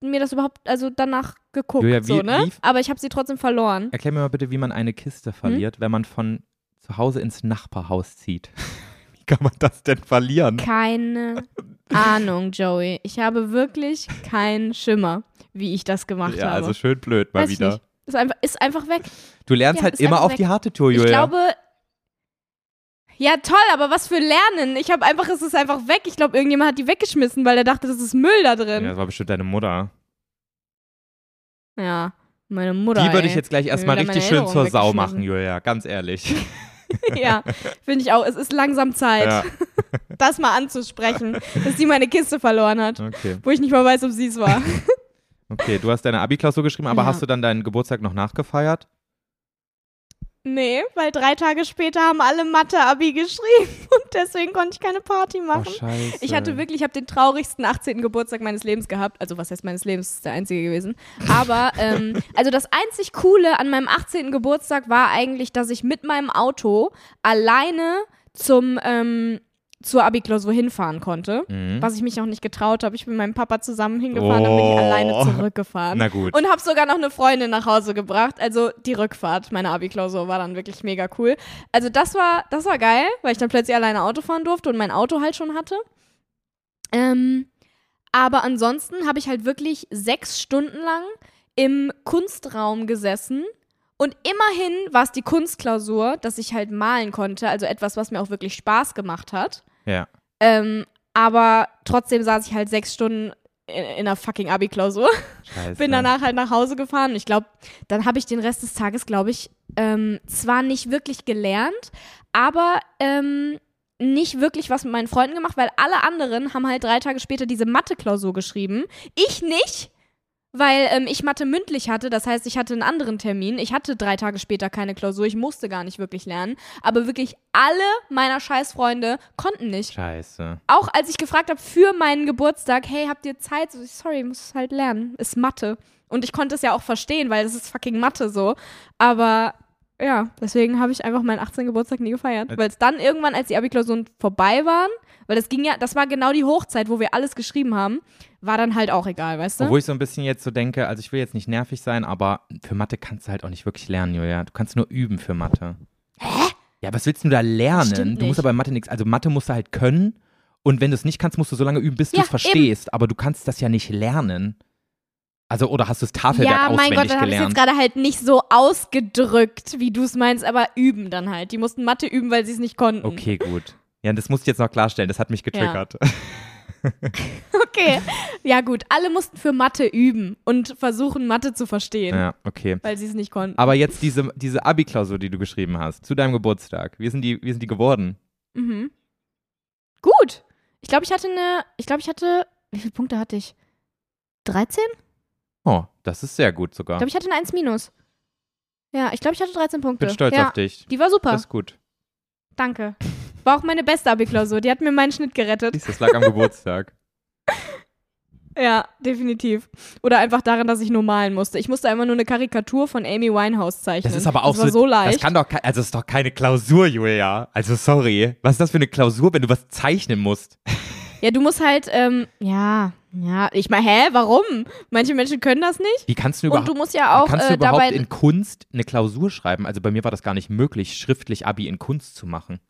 mir das überhaupt, also danach geguckt, Julia, wie- so, ne? wie- aber ich habe sie trotzdem verloren. Erklär mir mal bitte, wie man eine Kiste verliert, wenn man von zu Hause ins Nachbarhaus zieht. wie kann man das denn verlieren? Keine Ahnung, Joey. Ich habe wirklich keinen Schimmer, wie ich das gemacht Ja, habe. also schön blöd mal Weiß ich wieder. Ist einfach, ist einfach weg. Du lernst Ja, halt immer auf weg. die harte Tour, Ich Julia. glaube. Ja, toll, aber was für Lernen. Ich habe einfach, es ist einfach weg. Ich glaube, irgendjemand hat die weggeschmissen, weil er dachte, das ist Müll da ja, drin. das war bestimmt deine Mutter. Ja, meine Mutter. Die würde ich jetzt gleich erstmal richtig schön zur Sau machen, Julia, ganz ehrlich. ja, finde ich auch. Es ist langsam Zeit, ja, das mal anzusprechen, dass sie meine Kiste verloren hat. okay. Wo ich nicht mal weiß, ob sie es war. Okay, du hast deine Abi-Klausur geschrieben, aber Ja. hast du dann deinen Geburtstag noch nachgefeiert? Nee, weil drei Tage später haben alle Mathe-Abi geschrieben und deswegen konnte ich keine Party machen. Oh, scheiße. Ich hatte wirklich, ich habe den traurigsten 18. Geburtstag meines Lebens gehabt. Also was heißt meines Lebens, ist der einzige gewesen. Aber ähm, also das einzig Coole an meinem 18. Geburtstag war eigentlich, dass ich mit meinem Auto alleine zum ähm, zur Abi-Klausur hinfahren konnte. Mhm. Was ich mich noch nicht getraut habe. Ich bin mit meinem Papa zusammen hingefahren, dann bin ich Oh. alleine zurückgefahren. Na gut. Und habe sogar noch eine Freundin nach Hause gebracht. Also die Rückfahrt meiner Abi-Klausur war dann wirklich mega cool. Also das war, das war geil, weil ich dann plötzlich alleine Auto fahren durfte und mein Auto halt schon hatte. Ähm, aber ansonsten habe ich halt wirklich sechs Stunden lang im Kunstraum gesessen. Und immerhin war es die Kunstklausur, dass ich halt malen konnte. Also etwas, was mir auch wirklich Spaß gemacht hat. Ja. Ähm, aber trotzdem saß ich halt sechs Stunden in, in einer fucking Abi-Klausur. Bin danach halt nach Hause gefahren. Ich glaube, dann habe ich den Rest des Tages, glaube ich, ähm, zwar nicht wirklich gelernt, aber ähm, nicht wirklich was mit meinen Freunden gemacht, weil alle anderen haben halt drei Tage später diese Mathe-Klausur geschrieben. Ich nicht, weil ähm, ich Mathe mündlich hatte. Das heißt, ich hatte einen anderen Termin. Ich hatte drei Tage später keine Klausur. Ich musste gar nicht wirklich lernen. Aber wirklich alle meiner Scheißfreunde konnten nicht. Scheiße. Auch als ich gefragt habe für meinen Geburtstag, hey, habt ihr Zeit? So, sorry, ich muss halt lernen. Ist Mathe. Und ich konnte es ja auch verstehen, weil es ist fucking Mathe so. Aber ja, deswegen habe ich einfach meinen 18. Geburtstag nie gefeiert. Weil es dann irgendwann, als die Abi-Klausuren vorbei waren, weil das ging ja, das war genau die Hochzeit, wo wir alles geschrieben haben, war dann halt auch egal, weißt du? Obwohl ich so ein bisschen jetzt so denke, also ich will jetzt nicht nervig sein, aber für Mathe kannst du halt auch nicht wirklich lernen, Julia. Du kannst nur üben für Mathe. Hä? Ja, was willst du da lernen? Du musst aber in Mathe nichts, also Mathe musst du halt können und wenn du es nicht kannst, musst du so lange üben, bis du Ja, es verstehst, aber du kannst das ja nicht lernen. Also, oder hast du das Tafelwerk ja, mein auswendig Gott, dann habe ich jetzt gelernt? gerade halt nicht so ausgedrückt, wie du es meinst, aber üben dann halt. Die mussten Mathe üben, weil sie es nicht konnten. Okay, gut. Ja, das musst du jetzt noch klarstellen, das hat mich getriggert. Okay. Ja, gut. Alle mussten für Mathe üben und versuchen, Mathe zu verstehen, Ja, okay. weil sie es nicht konnten. Aber jetzt diese, diese Abi-Klausur, die du geschrieben hast, zu deinem Geburtstag, wie sind die, wie sind die geworden? Mhm. Gut. Ich glaube, ich hatte eine. Ich glaube, ich hatte. Wie viele Punkte hatte ich? 13? Ich Oh, das ist sehr gut sogar. glaube, ich hatte eine 1 minus. Ja, ich glaube, ich hatte 13 Punkte. bin stolz ja, auf dich. Die war super. Das ist gut. Danke. War auch meine beste Abi-Klausur. Die hat mir meinen Schnitt gerettet. Das lag am Geburtstag. Ja, definitiv. Oder einfach daran, dass ich nur malen musste. Ich musste einfach nur eine Karikatur von Amy Winehouse zeichnen. Das ist aber auch das war so, so leicht. Das kann doch, also ist doch keine Klausur, Julia. Also sorry. Was ist das für eine Klausur, wenn du was zeichnen musst? Ja, du musst halt, ähm, ja, ja, ich meine, hä, warum? Manche Menschen können das nicht. Wie kannst du Und überhaupt, du musst ja auch kannst du äh, überhaupt dabei. in Kunst eine Klausur schreiben? Also bei mir war das gar nicht möglich, schriftlich Abi in Kunst zu machen.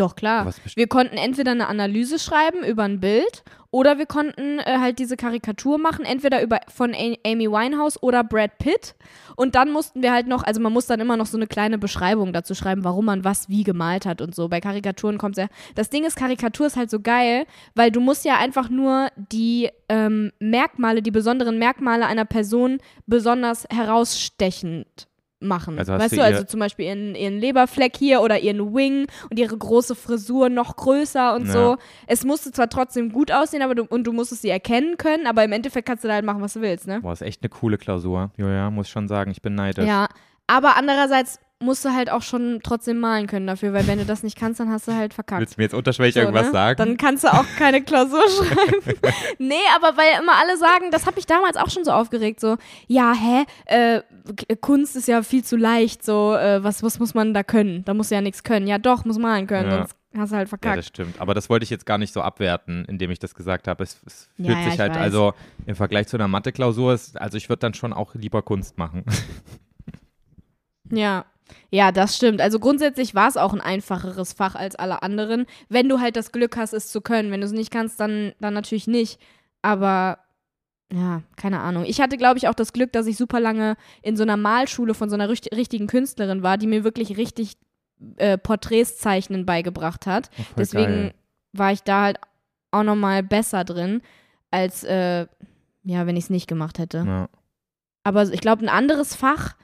Doch, klar. Wir konnten entweder eine Analyse schreiben über ein Bild oder wir konnten äh, halt diese Karikatur machen, entweder über von A Amy Winehouse oder Brad Pitt. Und dann mussten wir halt noch, also man muss dann immer noch so eine kleine Beschreibung dazu schreiben, warum man was wie gemalt hat und so. Bei Karikaturen kommt ja. Das Ding ist, Karikatur ist halt so geil, weil du musst ja einfach nur die ähm, Merkmale, die besonderen Merkmale einer Person besonders herausstechend machen. Also weißt du also zum Beispiel ihren, ihren Leberfleck hier oder ihren Wing und ihre große Frisur noch größer und Ja. so. Es musste zwar trotzdem gut aussehen, aber du, und du musstest sie erkennen können, aber im Endeffekt kannst du da halt machen, was du willst, ne? Boah, ist echt eine coole Klausur. Julia, muss schon sagen, ich bin neidisch. Ja, aber andererseits musst du halt auch schon trotzdem malen können dafür, weil wenn du das nicht kannst, dann hast du halt verkackt. Willst du mir jetzt unterschwellig So, irgendwas ne? sagen? Dann kannst du auch keine Klausur schreiben. nee, aber weil immer alle sagen, das habe ich damals auch schon so aufgeregt, so, ja, hä, äh, Kunst ist ja viel zu leicht, so, äh, was, was muss man da können? Da musst du ja nichts können. Ja, doch, muss malen können, Ja. sonst hast du halt ja, verkackt. das stimmt. Aber das wollte ich jetzt gar nicht so abwerten, indem ich das gesagt habe. Es, es Ja, fühlt ja, sich ich halt, weiß. also im Vergleich zu einer Mathe-Klausur, also ich würde dann schon auch lieber Kunst machen. Ja. Ja, das stimmt. Also grundsätzlich war es auch ein einfacheres Fach als alle anderen, wenn du halt das Glück hast, es zu können. Wenn du es nicht kannst, dann, dann natürlich nicht. Aber ja, keine Ahnung. Ich hatte, glaube ich, auch das Glück, dass ich super lange in so einer Malschule von so einer richt- richtigen Künstlerin war, die mir wirklich richtig äh, Porträts zeichnen beigebracht hat. Oh, Deswegen geil. war ich da halt auch nochmal besser drin, als äh, ja, wenn ich es nicht gemacht hätte. Ja. Aber ich glaube, ein anderes Fach,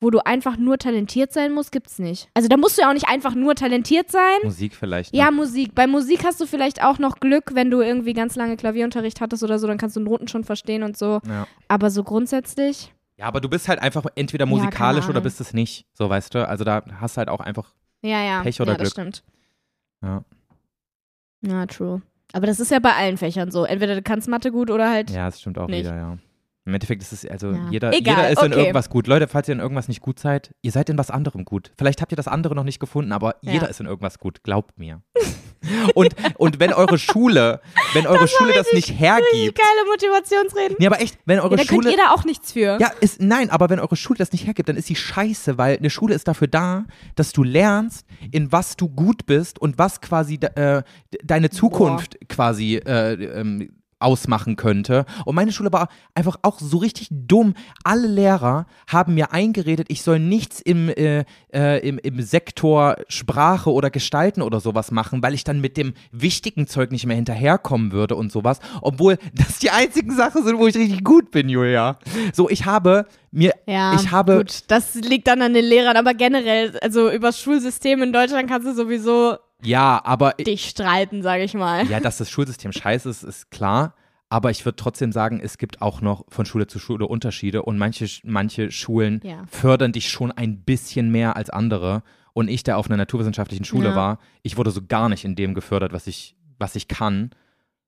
wo du einfach nur talentiert sein musst, gibt's nicht. Also da musst du ja auch nicht einfach nur talentiert sein. Musik vielleicht. Ja, noch. Musik. Bei Musik hast du vielleicht auch noch Glück, wenn du irgendwie ganz lange Klavierunterricht hattest oder so, dann kannst du Noten schon verstehen und so. Ja. Aber so grundsätzlich, ja, aber du bist halt einfach entweder musikalisch oder Ahnung. bist es nicht. So, weißt du? Also da hast du halt auch einfach. ja, ja. Pech oder ja, das Glück. stimmt. Ja. Ja, true. Aber das ist ja bei allen Fächern so. Entweder du kannst Mathe gut oder halt. Ja, das stimmt auch Nicht. wieder, ja. Im Endeffekt ist es, also Ja. jeder, Egal, jeder ist in okay. irgendwas gut. Leute, falls ihr in irgendwas nicht gut seid, ihr seid in was anderem gut. Vielleicht habt ihr das andere noch nicht gefunden, aber Ja. jeder ist in irgendwas gut, glaubt mir. und, und wenn eure Schule, wenn eure Schule das nicht hergibt. geile Motivationsreden. Nee, aber echt, wenn eure Ja, da könnt Schule. da auch nichts für. Ja, ist, nein, aber wenn eure Schule das nicht hergibt, dann ist sie scheiße, weil eine Schule ist dafür da, dass du lernst, in was du gut bist und was quasi äh, de- deine Zukunft quasi äh, ähm, ausmachen könnte. Und meine Schule war einfach auch so richtig dumm. Alle Lehrer haben mir eingeredet, ich soll nichts im, äh, äh, im, im Sektor Sprache oder Gestalten oder sowas machen, weil ich dann mit dem wichtigen Zeug nicht mehr hinterherkommen würde und sowas. Obwohl das die einzigen Sachen sind, wo ich richtig gut bin, Julia. So, ich habe mir, Ja, ich habe, gut, das liegt dann an den Lehrern, aber generell, also über das Schulsystem in Deutschland kannst du sowieso ja, aber, dich streiten, sage ich mal. ja, dass das Schulsystem scheiße ist, ist klar. Aber ich würde trotzdem sagen, es gibt auch noch von Schule zu Schule Unterschiede und manche, manche Schulen Ja. fördern dich schon ein bisschen mehr als andere. Und ich, der auf einer naturwissenschaftlichen Schule Ja. war, ich wurde so gar nicht in dem gefördert, was ich, was ich kann.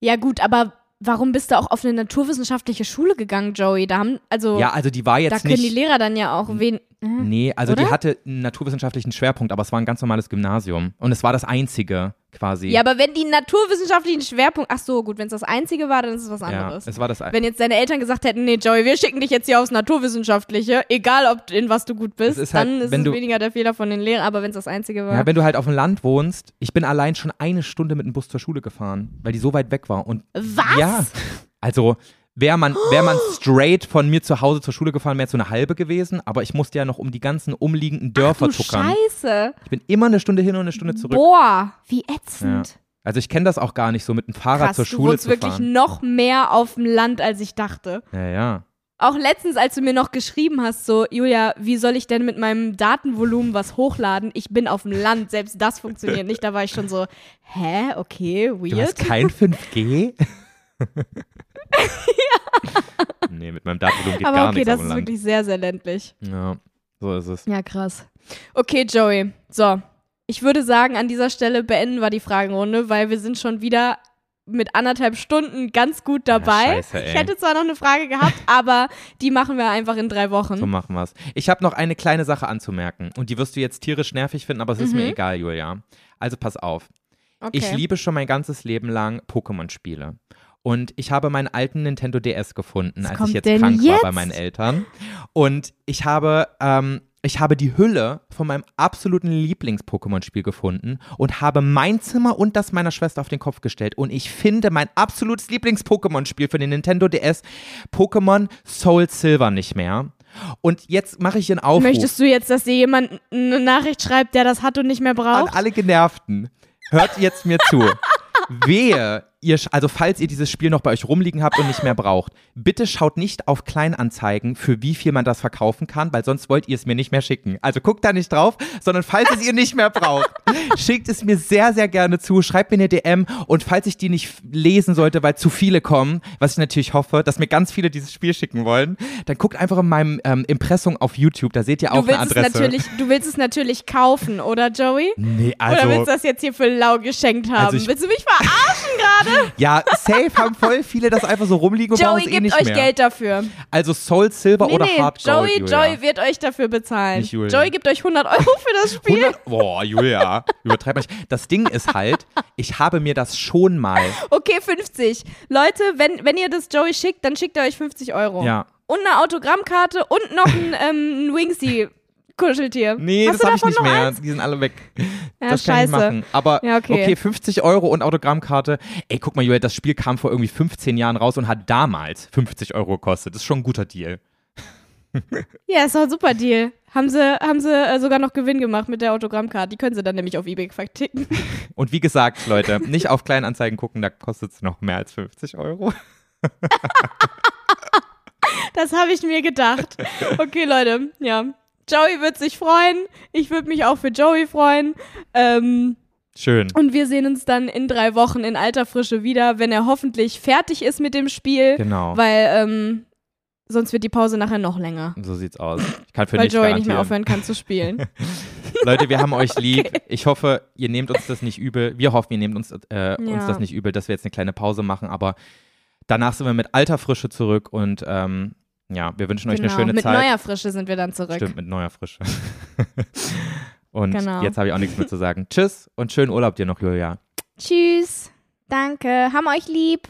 Ja, gut, aber warum bist du auch auf eine naturwissenschaftliche Schule gegangen, Joey? Da haben, also, Ja, also die war da jetzt können die. Lehrer dann ja auch wen. Äh? Nee, also die Oder? hatte einen naturwissenschaftlichen Schwerpunkt, aber es war ein ganz normales Gymnasium. Und es war das einzige quasi. Ja, aber wenn die naturwissenschaftlichen Schwerpunkt, ach so, gut, wenn es das einzige war, dann ist es was Ja, anderes. es war das wenn jetzt deine Eltern gesagt hätten, nee, Joey, wir schicken dich jetzt hier aufs Naturwissenschaftliche, egal ob in was du gut bist, ist halt, dann ist es du- weniger der Fehler von den Lehrern, aber wenn es das einzige war. Ja, wenn du halt auf dem Land wohnst, ich bin allein schon eine Stunde mit dem Bus zur Schule gefahren, weil die so weit weg war. Und Was? ja, also wäre man, wär man straight von mir zu Hause zur Schule gefahren, wäre es so eine halbe gewesen, aber ich musste ja noch um die ganzen umliegenden Dörfer du tuckern. Scheiße. Ich bin immer eine Stunde hin und eine Stunde zurück. Boah, wie ätzend. Also ich kenne das auch gar nicht, so mit dem Fahrrad Krass, zur du Schule wohnst zu wirklich fahren. noch mehr auf dem Land, als ich dachte. Ja, ja. Auch letztens, als du mir noch geschrieben hast, so, Julia, wie soll ich denn mit meinem Datenvolumen was hochladen? Ich bin auf dem Land, selbst das funktioniert nicht. Da war ich schon so, hä, okay, Du hast weird. kein 5G? Nee, mit meinem Datenvolumen geht Aber gar okay, nichts das auf dem ist wirklich sehr, sehr ländlich. Ja, so ist es. Ja, krass. Okay, Joey. So, ich würde sagen, an dieser Stelle beenden wir die Fragenrunde, weil wir sind schon wieder mit anderthalb Stunden ganz gut dabei. scheiße, ey. ich hätte zwar noch eine Frage gehabt, aber die machen wir einfach in drei Wochen. So machen wir's. Ich habe noch eine kleine Sache anzumerken und die wirst du jetzt tierisch nervig finden, aber es ist mir Mhm. egal, Julia. Also pass auf. okay. Ich liebe schon mein ganzes Leben lang Pokémon-Spiele. Und ich habe meinen alten Nintendo DS gefunden, Was als ich jetzt krank war bei jetzt? meinen Eltern. Und ich habe, ähm, ich habe die Hülle von meinem absoluten Lieblings-Pokémon-Spiel gefunden und habe mein Zimmer und das meiner Schwester auf den Kopf gestellt. Und ich finde mein absolutes Lieblings-Pokémon-Spiel für den Nintendo DS, Pokémon Soul Silver, nicht mehr. Und jetzt mache ich einen Aufruf. Möchtest du jetzt, dass dir jemand eine Nachricht schreibt, der das hat und nicht mehr an braucht? alle Genervten. Hört jetzt mir zu. Wehe, ihr, also falls ihr dieses Spiel noch bei euch rumliegen habt und nicht mehr braucht, bitte schaut nicht auf Kleinanzeigen, für wie viel man das verkaufen kann, weil sonst wollt ihr es mir nicht mehr schicken. Also guckt da nicht drauf, sondern falls es ihr nicht mehr braucht, schickt es mir sehr, sehr gerne zu, schreibt mir eine DM und falls ich die nicht lesen sollte, weil zu viele kommen, was ich natürlich hoffe, dass mir ganz viele dieses Spiel schicken wollen, dann guckt einfach in meinem ähm, Impressum auf YouTube, da seht ihr auch Du willst, eine es Adresse. natürlich, du willst es natürlich kaufen, oder Joey? nee, oder willst also du das jetzt hier für lau geschenkt haben? Also ich- willst du mich verarschen gerade? Ja, safe haben voll viele das einfach so rumliegen und brauchen Joey es eh gibt nicht euch mehr. Geld dafür. Also Soul Silver Nee, oder nee, Hard Gold, Joey, Julia. Joey wird euch dafür bezahlen. Nicht Julia. Joey gibt euch 100 Euro für das Spiel. 100, boah, Julia, übertreib mal nicht. Das Ding ist halt, ich habe mir das schon mal, Okay, 50. Leute, wenn, wenn ihr das Joey schickt, dann schickt er euch 50 Euro. ja. Und eine Autogrammkarte und noch ein, ähm, ein Wingsy-Kuscheltier. Nee, Hast das habe ich nicht mehr. Eins? Die sind alle weg. Ja, das kann ich scheiße. machen. Aber Ja, okay. okay. 50 Euro und Autogrammkarte. Ey, guck mal, Julia, das Spiel kam vor irgendwie 15 Jahren raus und hat damals 50 Euro gekostet. Das ist schon ein guter Deal. Ja, ist doch ein super Deal. Haben sie, haben sie äh, sogar noch Gewinn gemacht mit der Autogrammkarte. Die können sie dann nämlich auf Ebay verticken. Und wie gesagt, Leute, nicht auf Kleinanzeigen gucken, da kostet es noch mehr als 50 Euro. Das habe ich mir gedacht. Okay, Leute, ja. Joey wird sich freuen. Ich würde mich auch für Joey freuen. Ähm, Schön. und wir sehen uns dann in drei Wochen in alter Frische wieder, wenn er hoffentlich fertig ist mit dem Spiel. Genau. Weil ähm, sonst wird die Pause nachher noch länger. So sieht's aus. Ich kann für weil Joey nicht mehr aufhören kann zu spielen. Leute, wir haben euch lieb. Ich hoffe, ihr nehmt uns das nicht übel. Wir hoffen, ihr nehmt uns, äh, uns Ja. das nicht übel, dass wir jetzt eine kleine Pause machen. Aber danach sind wir mit alter Frische zurück und ähm, ja, wir wünschen euch eine schöne Genau. mit Zeit. neuer Frische sind wir dann zurück. Stimmt, mit neuer Frische. und Genau. jetzt habe ich auch nichts mehr zu sagen. Tschüss und schönen Urlaub dir noch, Julia. Tschüss. Danke. Haben euch lieb.